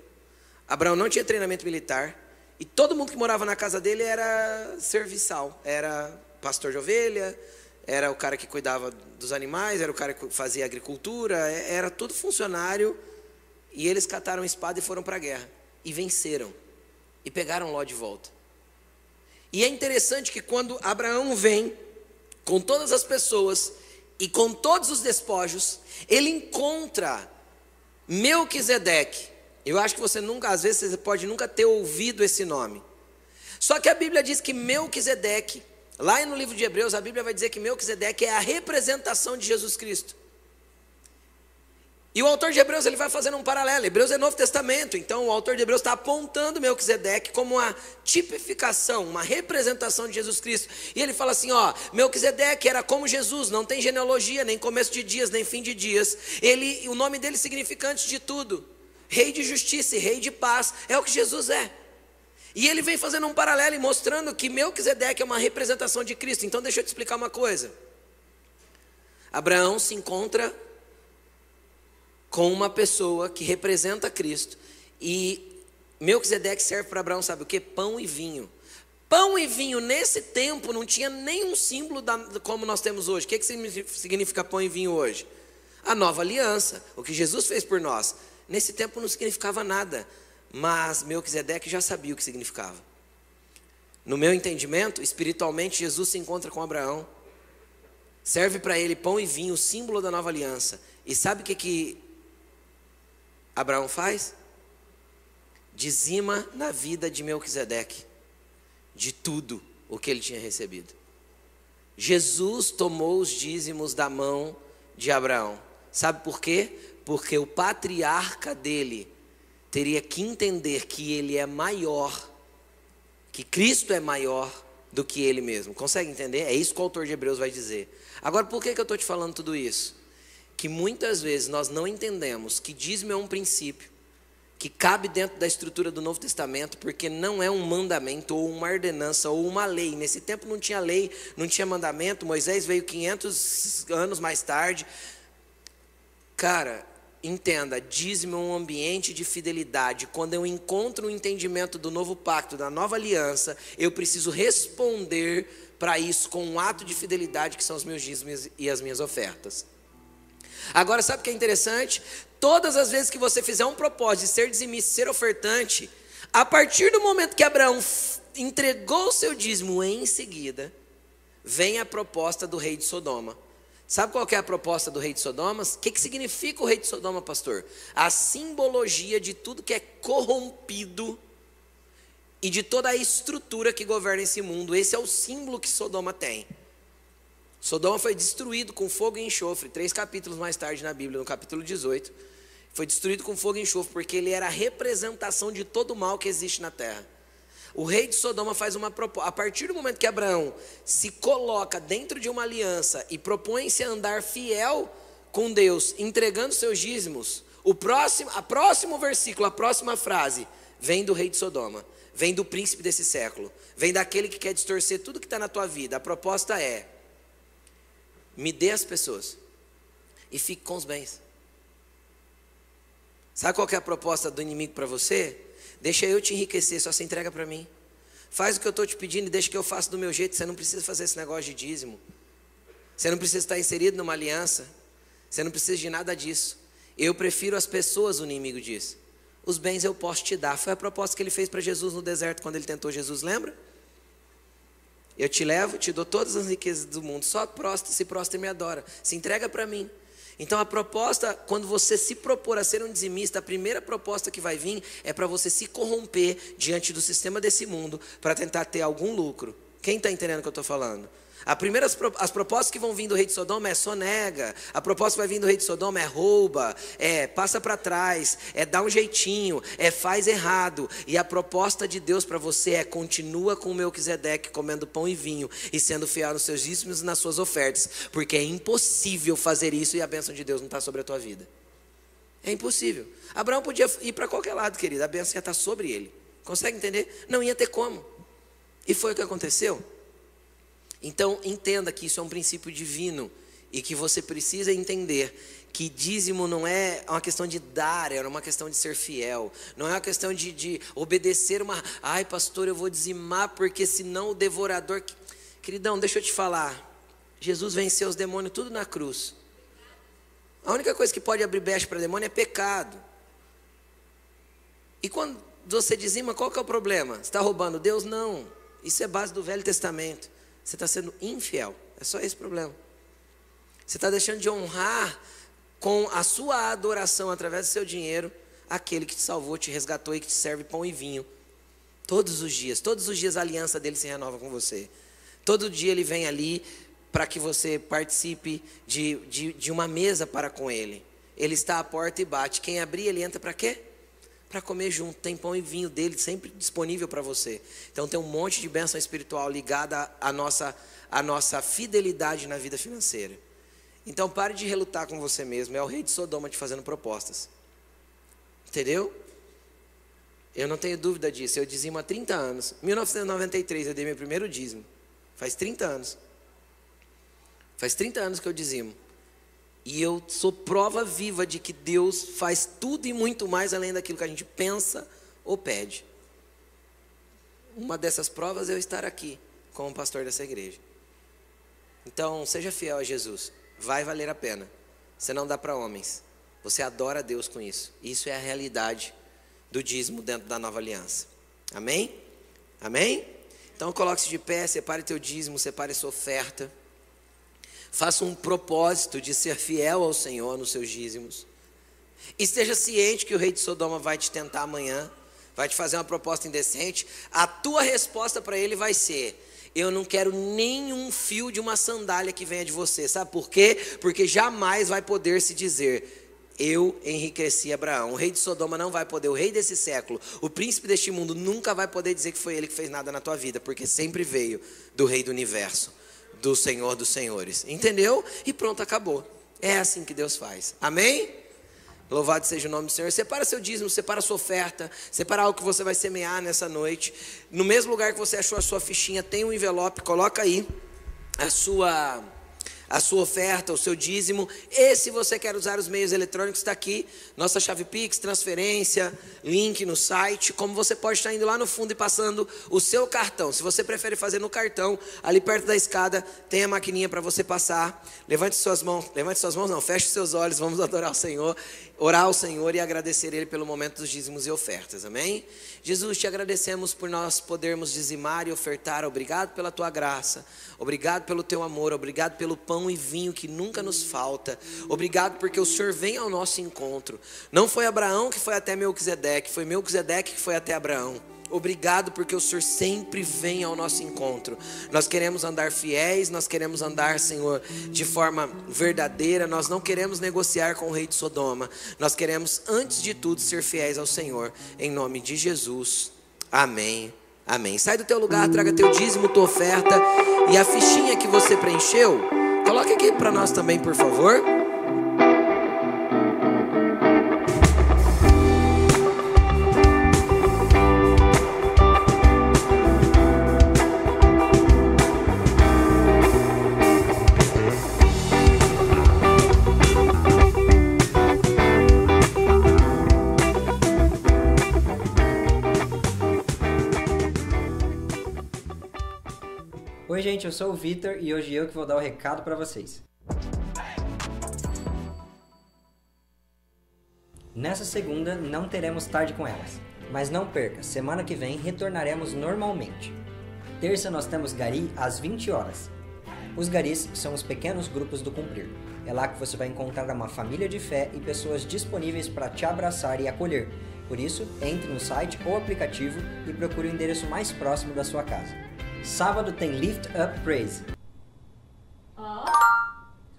Abraão não tinha treinamento militar e todo mundo que morava na casa dele era serviçal, era pastor de ovelha, era o cara que cuidava dos animais, era o cara que fazia agricultura, é, era tudo funcionário. E eles cataram espada e foram para a guerra e venceram e pegaram Ló de volta. E é interessante que quando Abraão vem com todas as pessoas e com todos os despojos, ele encontra Melquisedeque, eu acho que você nunca, às vezes, você pode nunca ter ouvido esse nome. Só que a Bíblia diz que Melquisedeque, lá no livro de Hebreus, a Bíblia vai dizer que Melquisedeque é a representação de Jesus Cristo. E o autor de Hebreus ele vai fazendo um paralelo. Hebreus é Novo Testamento, então o autor de Hebreus está apontando Melquisedeque como uma tipificação, uma representação de Jesus Cristo. E ele fala assim: ó, Melquisedeque era como Jesus, não tem genealogia, nem começo de dias, nem fim de dias. Ele, o nome dele significa antes de tudo rei de justiça e rei de paz, é o que Jesus é. E ele vem fazendo um paralelo e mostrando que Melquisedeque é uma representação de Cristo. Então deixa eu te explicar uma coisa. Abraão se encontra com uma pessoa que representa Cristo e Melquisedeque serve para Abraão, sabe o que? Pão e vinho. Pão e vinho nesse tempo não tinha nenhum símbolo da, como nós temos hoje. O que, que significa pão e vinho hoje? A nova aliança, o que Jesus fez por nós. Nesse tempo não significava nada, mas Melquisedeque já sabia o que significava. No meu entendimento, espiritualmente, Jesus se encontra com Abraão, serve para ele pão e vinho, símbolo da nova aliança. E sabe o que, que Abraão faz? Dizima na vida de Melquisedeque, de tudo o que ele tinha recebido. Jesus tomou os dízimos da mão de Abraão. Sabe por quê? porque o patriarca dele teria que entender que ele é maior, que Cristo é maior do que ele mesmo. Consegue entender? É isso que o autor de Hebreus vai dizer. Agora, por que, que eu estou te falando tudo isso? Que muitas vezes nós não entendemos que dízimo é um princípio, que cabe dentro da estrutura do Novo Testamento, porque não é um mandamento ou uma ordenança ou uma lei. Nesse tempo não tinha lei, não tinha mandamento. Moisés veio 500 anos mais tarde. Cara, entenda, dízimo é um ambiente de fidelidade. Quando eu encontro o um entendimento do novo pacto, da nova aliança, eu preciso responder para isso com um ato de fidelidade que são os meus dízimos e as minhas ofertas. Agora, sabe o que é interessante? Todas as vezes que você fizer um propósito de ser dizimista, ser ofertante, a partir do momento que Abraão entregou o seu dízimo em seguida, vem a proposta do rei de Sodoma. Sabe qual é a proposta do rei de Sodoma? O que, que significa o rei de Sodoma, pastor? A simbologia de tudo que é corrompido e de toda a estrutura que governa esse mundo. Esse é o símbolo que Sodoma tem. Sodoma foi destruído com fogo e enxofre, três capítulos mais tarde na Bíblia, no capítulo 18. Foi destruído com fogo e enxofre, porque ele era a representação de todo o mal que existe na terra. O rei de Sodoma faz uma proposta. A partir do momento que Abraão se coloca dentro de uma aliança e propõe-se a andar fiel com Deus, entregando seus dízimos, o próximo, a próximo versículo, a próxima frase, vem do rei de Sodoma, vem do príncipe desse século, vem daquele que quer distorcer tudo que está na tua vida. A proposta é: me dê as pessoas e fique com os bens. Sabe qual é a proposta do inimigo para você? Deixa eu te enriquecer, só se entrega para mim. Faz o que eu estou te pedindo e deixa que eu faça do meu jeito. Você não precisa fazer esse negócio de dízimo. Você não precisa estar inserido numa aliança. Você não precisa de nada disso. Eu prefiro as pessoas, o inimigo diz. Os bens eu posso te dar. Foi a proposta que ele fez para Jesus no deserto quando ele tentou Jesus, lembra? Eu te levo, te dou todas as riquezas do mundo. Só prostra, se prostra e me adora. Se entrega para mim. Então a proposta, quando você se propor a ser um dizimista, a primeira proposta que vai vir é para você se corromper diante do sistema desse mundo para tentar ter algum lucro. Quem está entendendo o que eu estou falando? A primeira, as propostas que vão vir do rei de Sodoma é sonega. A proposta que vai vir do rei de Sodoma é rouba, é passa para trás, é dá um jeitinho, é faz errado. E a proposta de Deus para você é continua com o Melquisedeque comendo pão e vinho e sendo fiel nos seus dízimos e nas suas ofertas, porque é impossível fazer isso e a bênção de Deus não está sobre a tua vida. É impossível. Abraão podia ir para qualquer lado, querido, a bênção ia estar tá sobre ele. Consegue entender? Não ia ter como. E foi o que aconteceu. Então, entenda que isso é um princípio divino e que você precisa entender que dízimo não é uma questão de dar, é uma questão de ser fiel. Não é uma questão de, de obedecer uma. Ai, pastor, eu vou dizimar porque senão o devorador. Queridão, deixa eu te falar. Jesus venceu os demônios tudo na cruz. A única coisa que pode abrir brecha para demônio é pecado. E quando você dizima, qual que é o problema? Está roubando Deus? Não. Isso é base do Velho Testamento. Você está sendo infiel. É só esse problema. Você está deixando de honrar com a sua adoração através do seu dinheiro aquele que te salvou, te resgatou e que te serve pão e vinho. Todos os dias, todos os dias a aliança dele se renova com você. Todo dia ele vem ali para que você participe de, de, de uma mesa para com ele. Ele está à porta e bate. Quem abrir, ele entra para quê? Para comer junto. Tem pão e vinho dele sempre disponível para você. Então tem um monte de bênção espiritual ligada à nossa, à nossa fidelidade na vida financeira. Então pare de relutar com você mesmo. É o rei de Sodoma te fazendo propostas. Entendeu? Eu não tenho dúvida disso. Eu dizimo há 30 anos. 1993 eu dei meu primeiro dízimo. Faz 30 anos. Faz 30 anos que eu dizimo. E eu sou prova viva de que Deus faz tudo e muito mais além daquilo que a gente pensa ou pede. Uma dessas provas é eu estar aqui como pastor dessa igreja. Então, seja fiel a Jesus. Vai valer a pena. Você não dá para homens. Você adora Deus com isso. Isso é a realidade do dízimo dentro da nova aliança. Amém? Amém? Então coloque-se de pé, separe teu dízimo, separe sua oferta. Faça um propósito de ser fiel ao Senhor nos seus dízimos. Esteja ciente que o rei de Sodoma vai te tentar amanhã, vai te fazer uma proposta indecente. A tua resposta para ele vai ser: eu não quero nenhum fio de uma sandália que venha de você. Sabe por quê? Porque jamais vai poder se dizer: eu enriqueci Abraão. O rei de Sodoma não vai poder, o rei desse século, o príncipe deste mundo nunca vai poder dizer que foi ele que fez nada na tua vida, porque sempre veio do rei do universo do Senhor dos Senhores. Entendeu? E pronto, acabou. É assim que Deus faz. Amém? Louvado seja o nome do Senhor. Separa seu dízimo, separa sua oferta, separa algo que você vai semear nessa noite. No mesmo lugar que você achou a sua fichinha, tem um envelope, coloca aí a sua a sua oferta, o seu dízimo. E se você quer usar os meios eletrônicos, está aqui. Nossa chave Pix, transferência, link no site. Como você pode estar indo lá no fundo e passando o seu cartão. Se você prefere fazer no cartão, ali perto da escada, tem a maquininha para você passar. Levante suas mãos, levante suas mãos, não, feche seus olhos, vamos adorar o Senhor orar ao Senhor e agradecer Ele pelo momento dos dízimos e ofertas, amém? Jesus, te agradecemos por nós podermos dizimar e ofertar, obrigado pela tua graça, obrigado pelo teu amor, obrigado pelo pão e vinho que nunca nos falta, obrigado porque o Senhor vem ao nosso encontro. Não foi Abraão que foi até Melquisedeque, foi Melquisedeque que foi até Abraão. Obrigado porque o Senhor sempre vem ao nosso encontro. Nós queremos andar fiéis, nós queremos andar, Senhor, de forma verdadeira. Nós não queremos negociar com o rei de Sodoma. Nós queremos, antes de tudo, ser fiéis ao Senhor. Em nome de Jesus. Amém. Amém. Sai do teu lugar, traga teu dízimo, tua oferta e a fichinha que você preencheu. Coloque aqui para nós também, por favor. Oi, gente, eu sou o Vitor e hoje eu que vou dar o recado para vocês. Nessa segunda não teremos tarde com elas, mas não perca, semana que vem retornaremos normalmente. Terça nós temos Gari às 20 horas. Os Garis são os pequenos grupos do Cumprir. É lá que você vai encontrar uma família de fé e pessoas disponíveis para te abraçar e acolher. Por isso, entre no site ou aplicativo e procure o endereço mais próximo da sua casa. Sábado tem Lift Up Praise.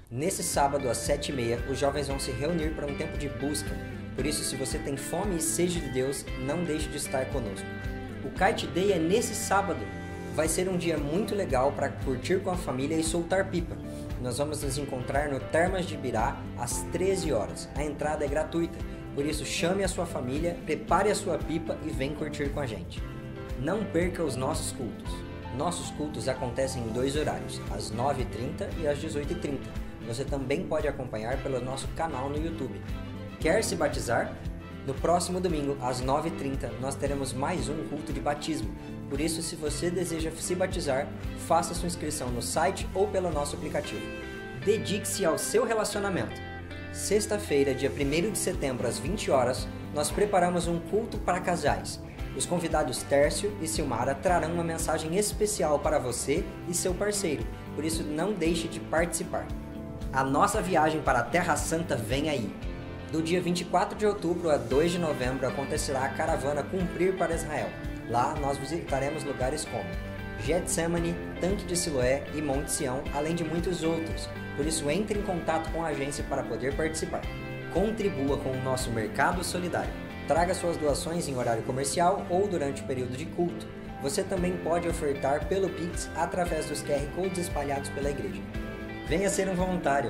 Nesse sábado às 7h30, os jovens vão se reunir para um tempo de busca. Por isso, se você tem fome e sede de Deus, não deixe de estar conosco. O Kite Day é nesse sábado. Vai ser um dia muito legal para curtir com a família e soltar pipa. Nós vamos nos encontrar no Termas de Birá às 13 horas. A entrada é gratuita, por isso chame a sua família, prepare a sua pipa e vem curtir com a gente. Não perca os nossos cultos. Nossos cultos acontecem em dois horários, às 9h30 e às 18h30. Você também pode acompanhar pelo nosso canal no YouTube. Quer se batizar? No próximo domingo, às 9h30, nós teremos mais um culto de batismo. Por isso, se você deseja se batizar, faça sua inscrição no site ou pelo nosso aplicativo. Dedique-se ao seu relacionamento. Sexta-feira, dia 1 de setembro, às 20 horas, nós preparamos um culto para casais. Os convidados Tércio e Silmara trarão uma mensagem especial para você e seu parceiro, por isso não deixe de participar. A nossa viagem para a Terra Santa vem aí. Do dia 24 de outubro a 2 de novembro acontecerá a caravana Cumprir para Israel. Lá nós visitaremos lugares como Getsemane, Tanque de Siloé e Monte Sião, além de muitos outros. Por isso entre em contato com a agência para poder participar. Contribua com o nosso mercado solidário. Traga suas doações em horário comercial ou durante o período de culto. Você também pode ofertar pelo Pix através dos QR Codes espalhados pela igreja. Venha ser um voluntário.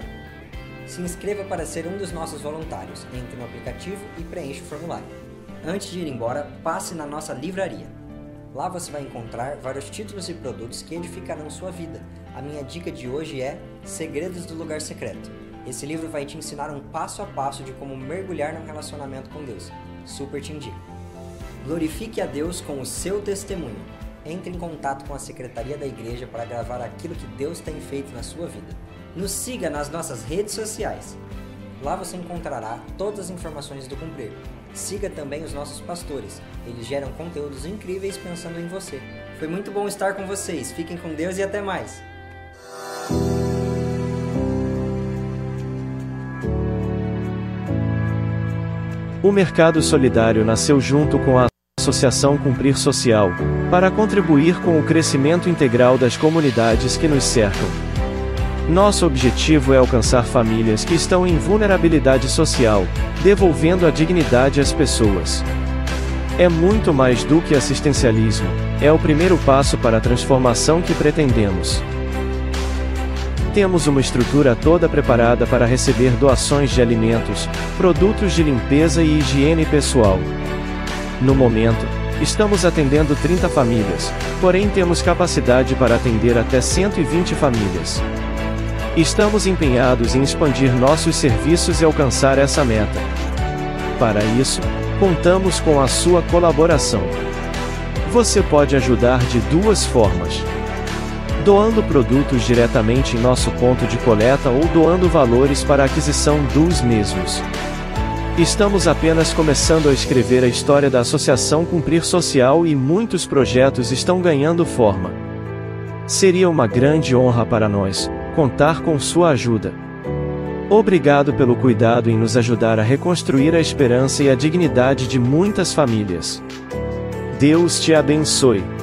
Se inscreva para ser um dos nossos voluntários. Entre no aplicativo e preencha o formulário. Antes de ir embora, passe na nossa livraria. Lá você vai encontrar vários títulos e produtos que edificarão sua vida. A minha dica de hoje é Segredos do Lugar Secreto. Esse livro vai te ensinar um passo a passo de como mergulhar no relacionamento com Deus super te indico. Glorifique a Deus com o seu testemunho. Entre em contato com a secretaria da igreja para gravar aquilo que Deus tem feito na sua vida. Nos siga nas nossas redes sociais. Lá você encontrará todas as informações do Cumprir. Siga também os nossos pastores. Eles geram conteúdos incríveis pensando em você. Foi muito bom estar com vocês. Fiquem com Deus e até mais. O Mercado Solidário nasceu junto com a Associação Cumprir Social, para contribuir com o crescimento integral das comunidades que nos cercam. Nosso objetivo é alcançar famílias que estão em vulnerabilidade social, devolvendo a dignidade às pessoas. É muito mais do que assistencialismo, é o primeiro passo para a transformação que pretendemos. Temos uma estrutura toda preparada para receber doações de alimentos, produtos de limpeza e higiene pessoal. No momento, estamos atendendo 30 famílias, porém temos capacidade para atender até 120 famílias. Estamos empenhados em expandir nossos serviços e alcançar essa meta. Para isso, contamos com a sua colaboração. Você pode ajudar de duas formas doando produtos diretamente em nosso ponto de coleta ou doando valores para aquisição dos mesmos. Estamos apenas começando a escrever a história da Associação Cumprir Social e muitos projetos estão ganhando forma. Seria uma grande honra para nós contar com sua ajuda. Obrigado pelo cuidado em nos ajudar a reconstruir a esperança e a dignidade de muitas famílias. Deus te abençoe.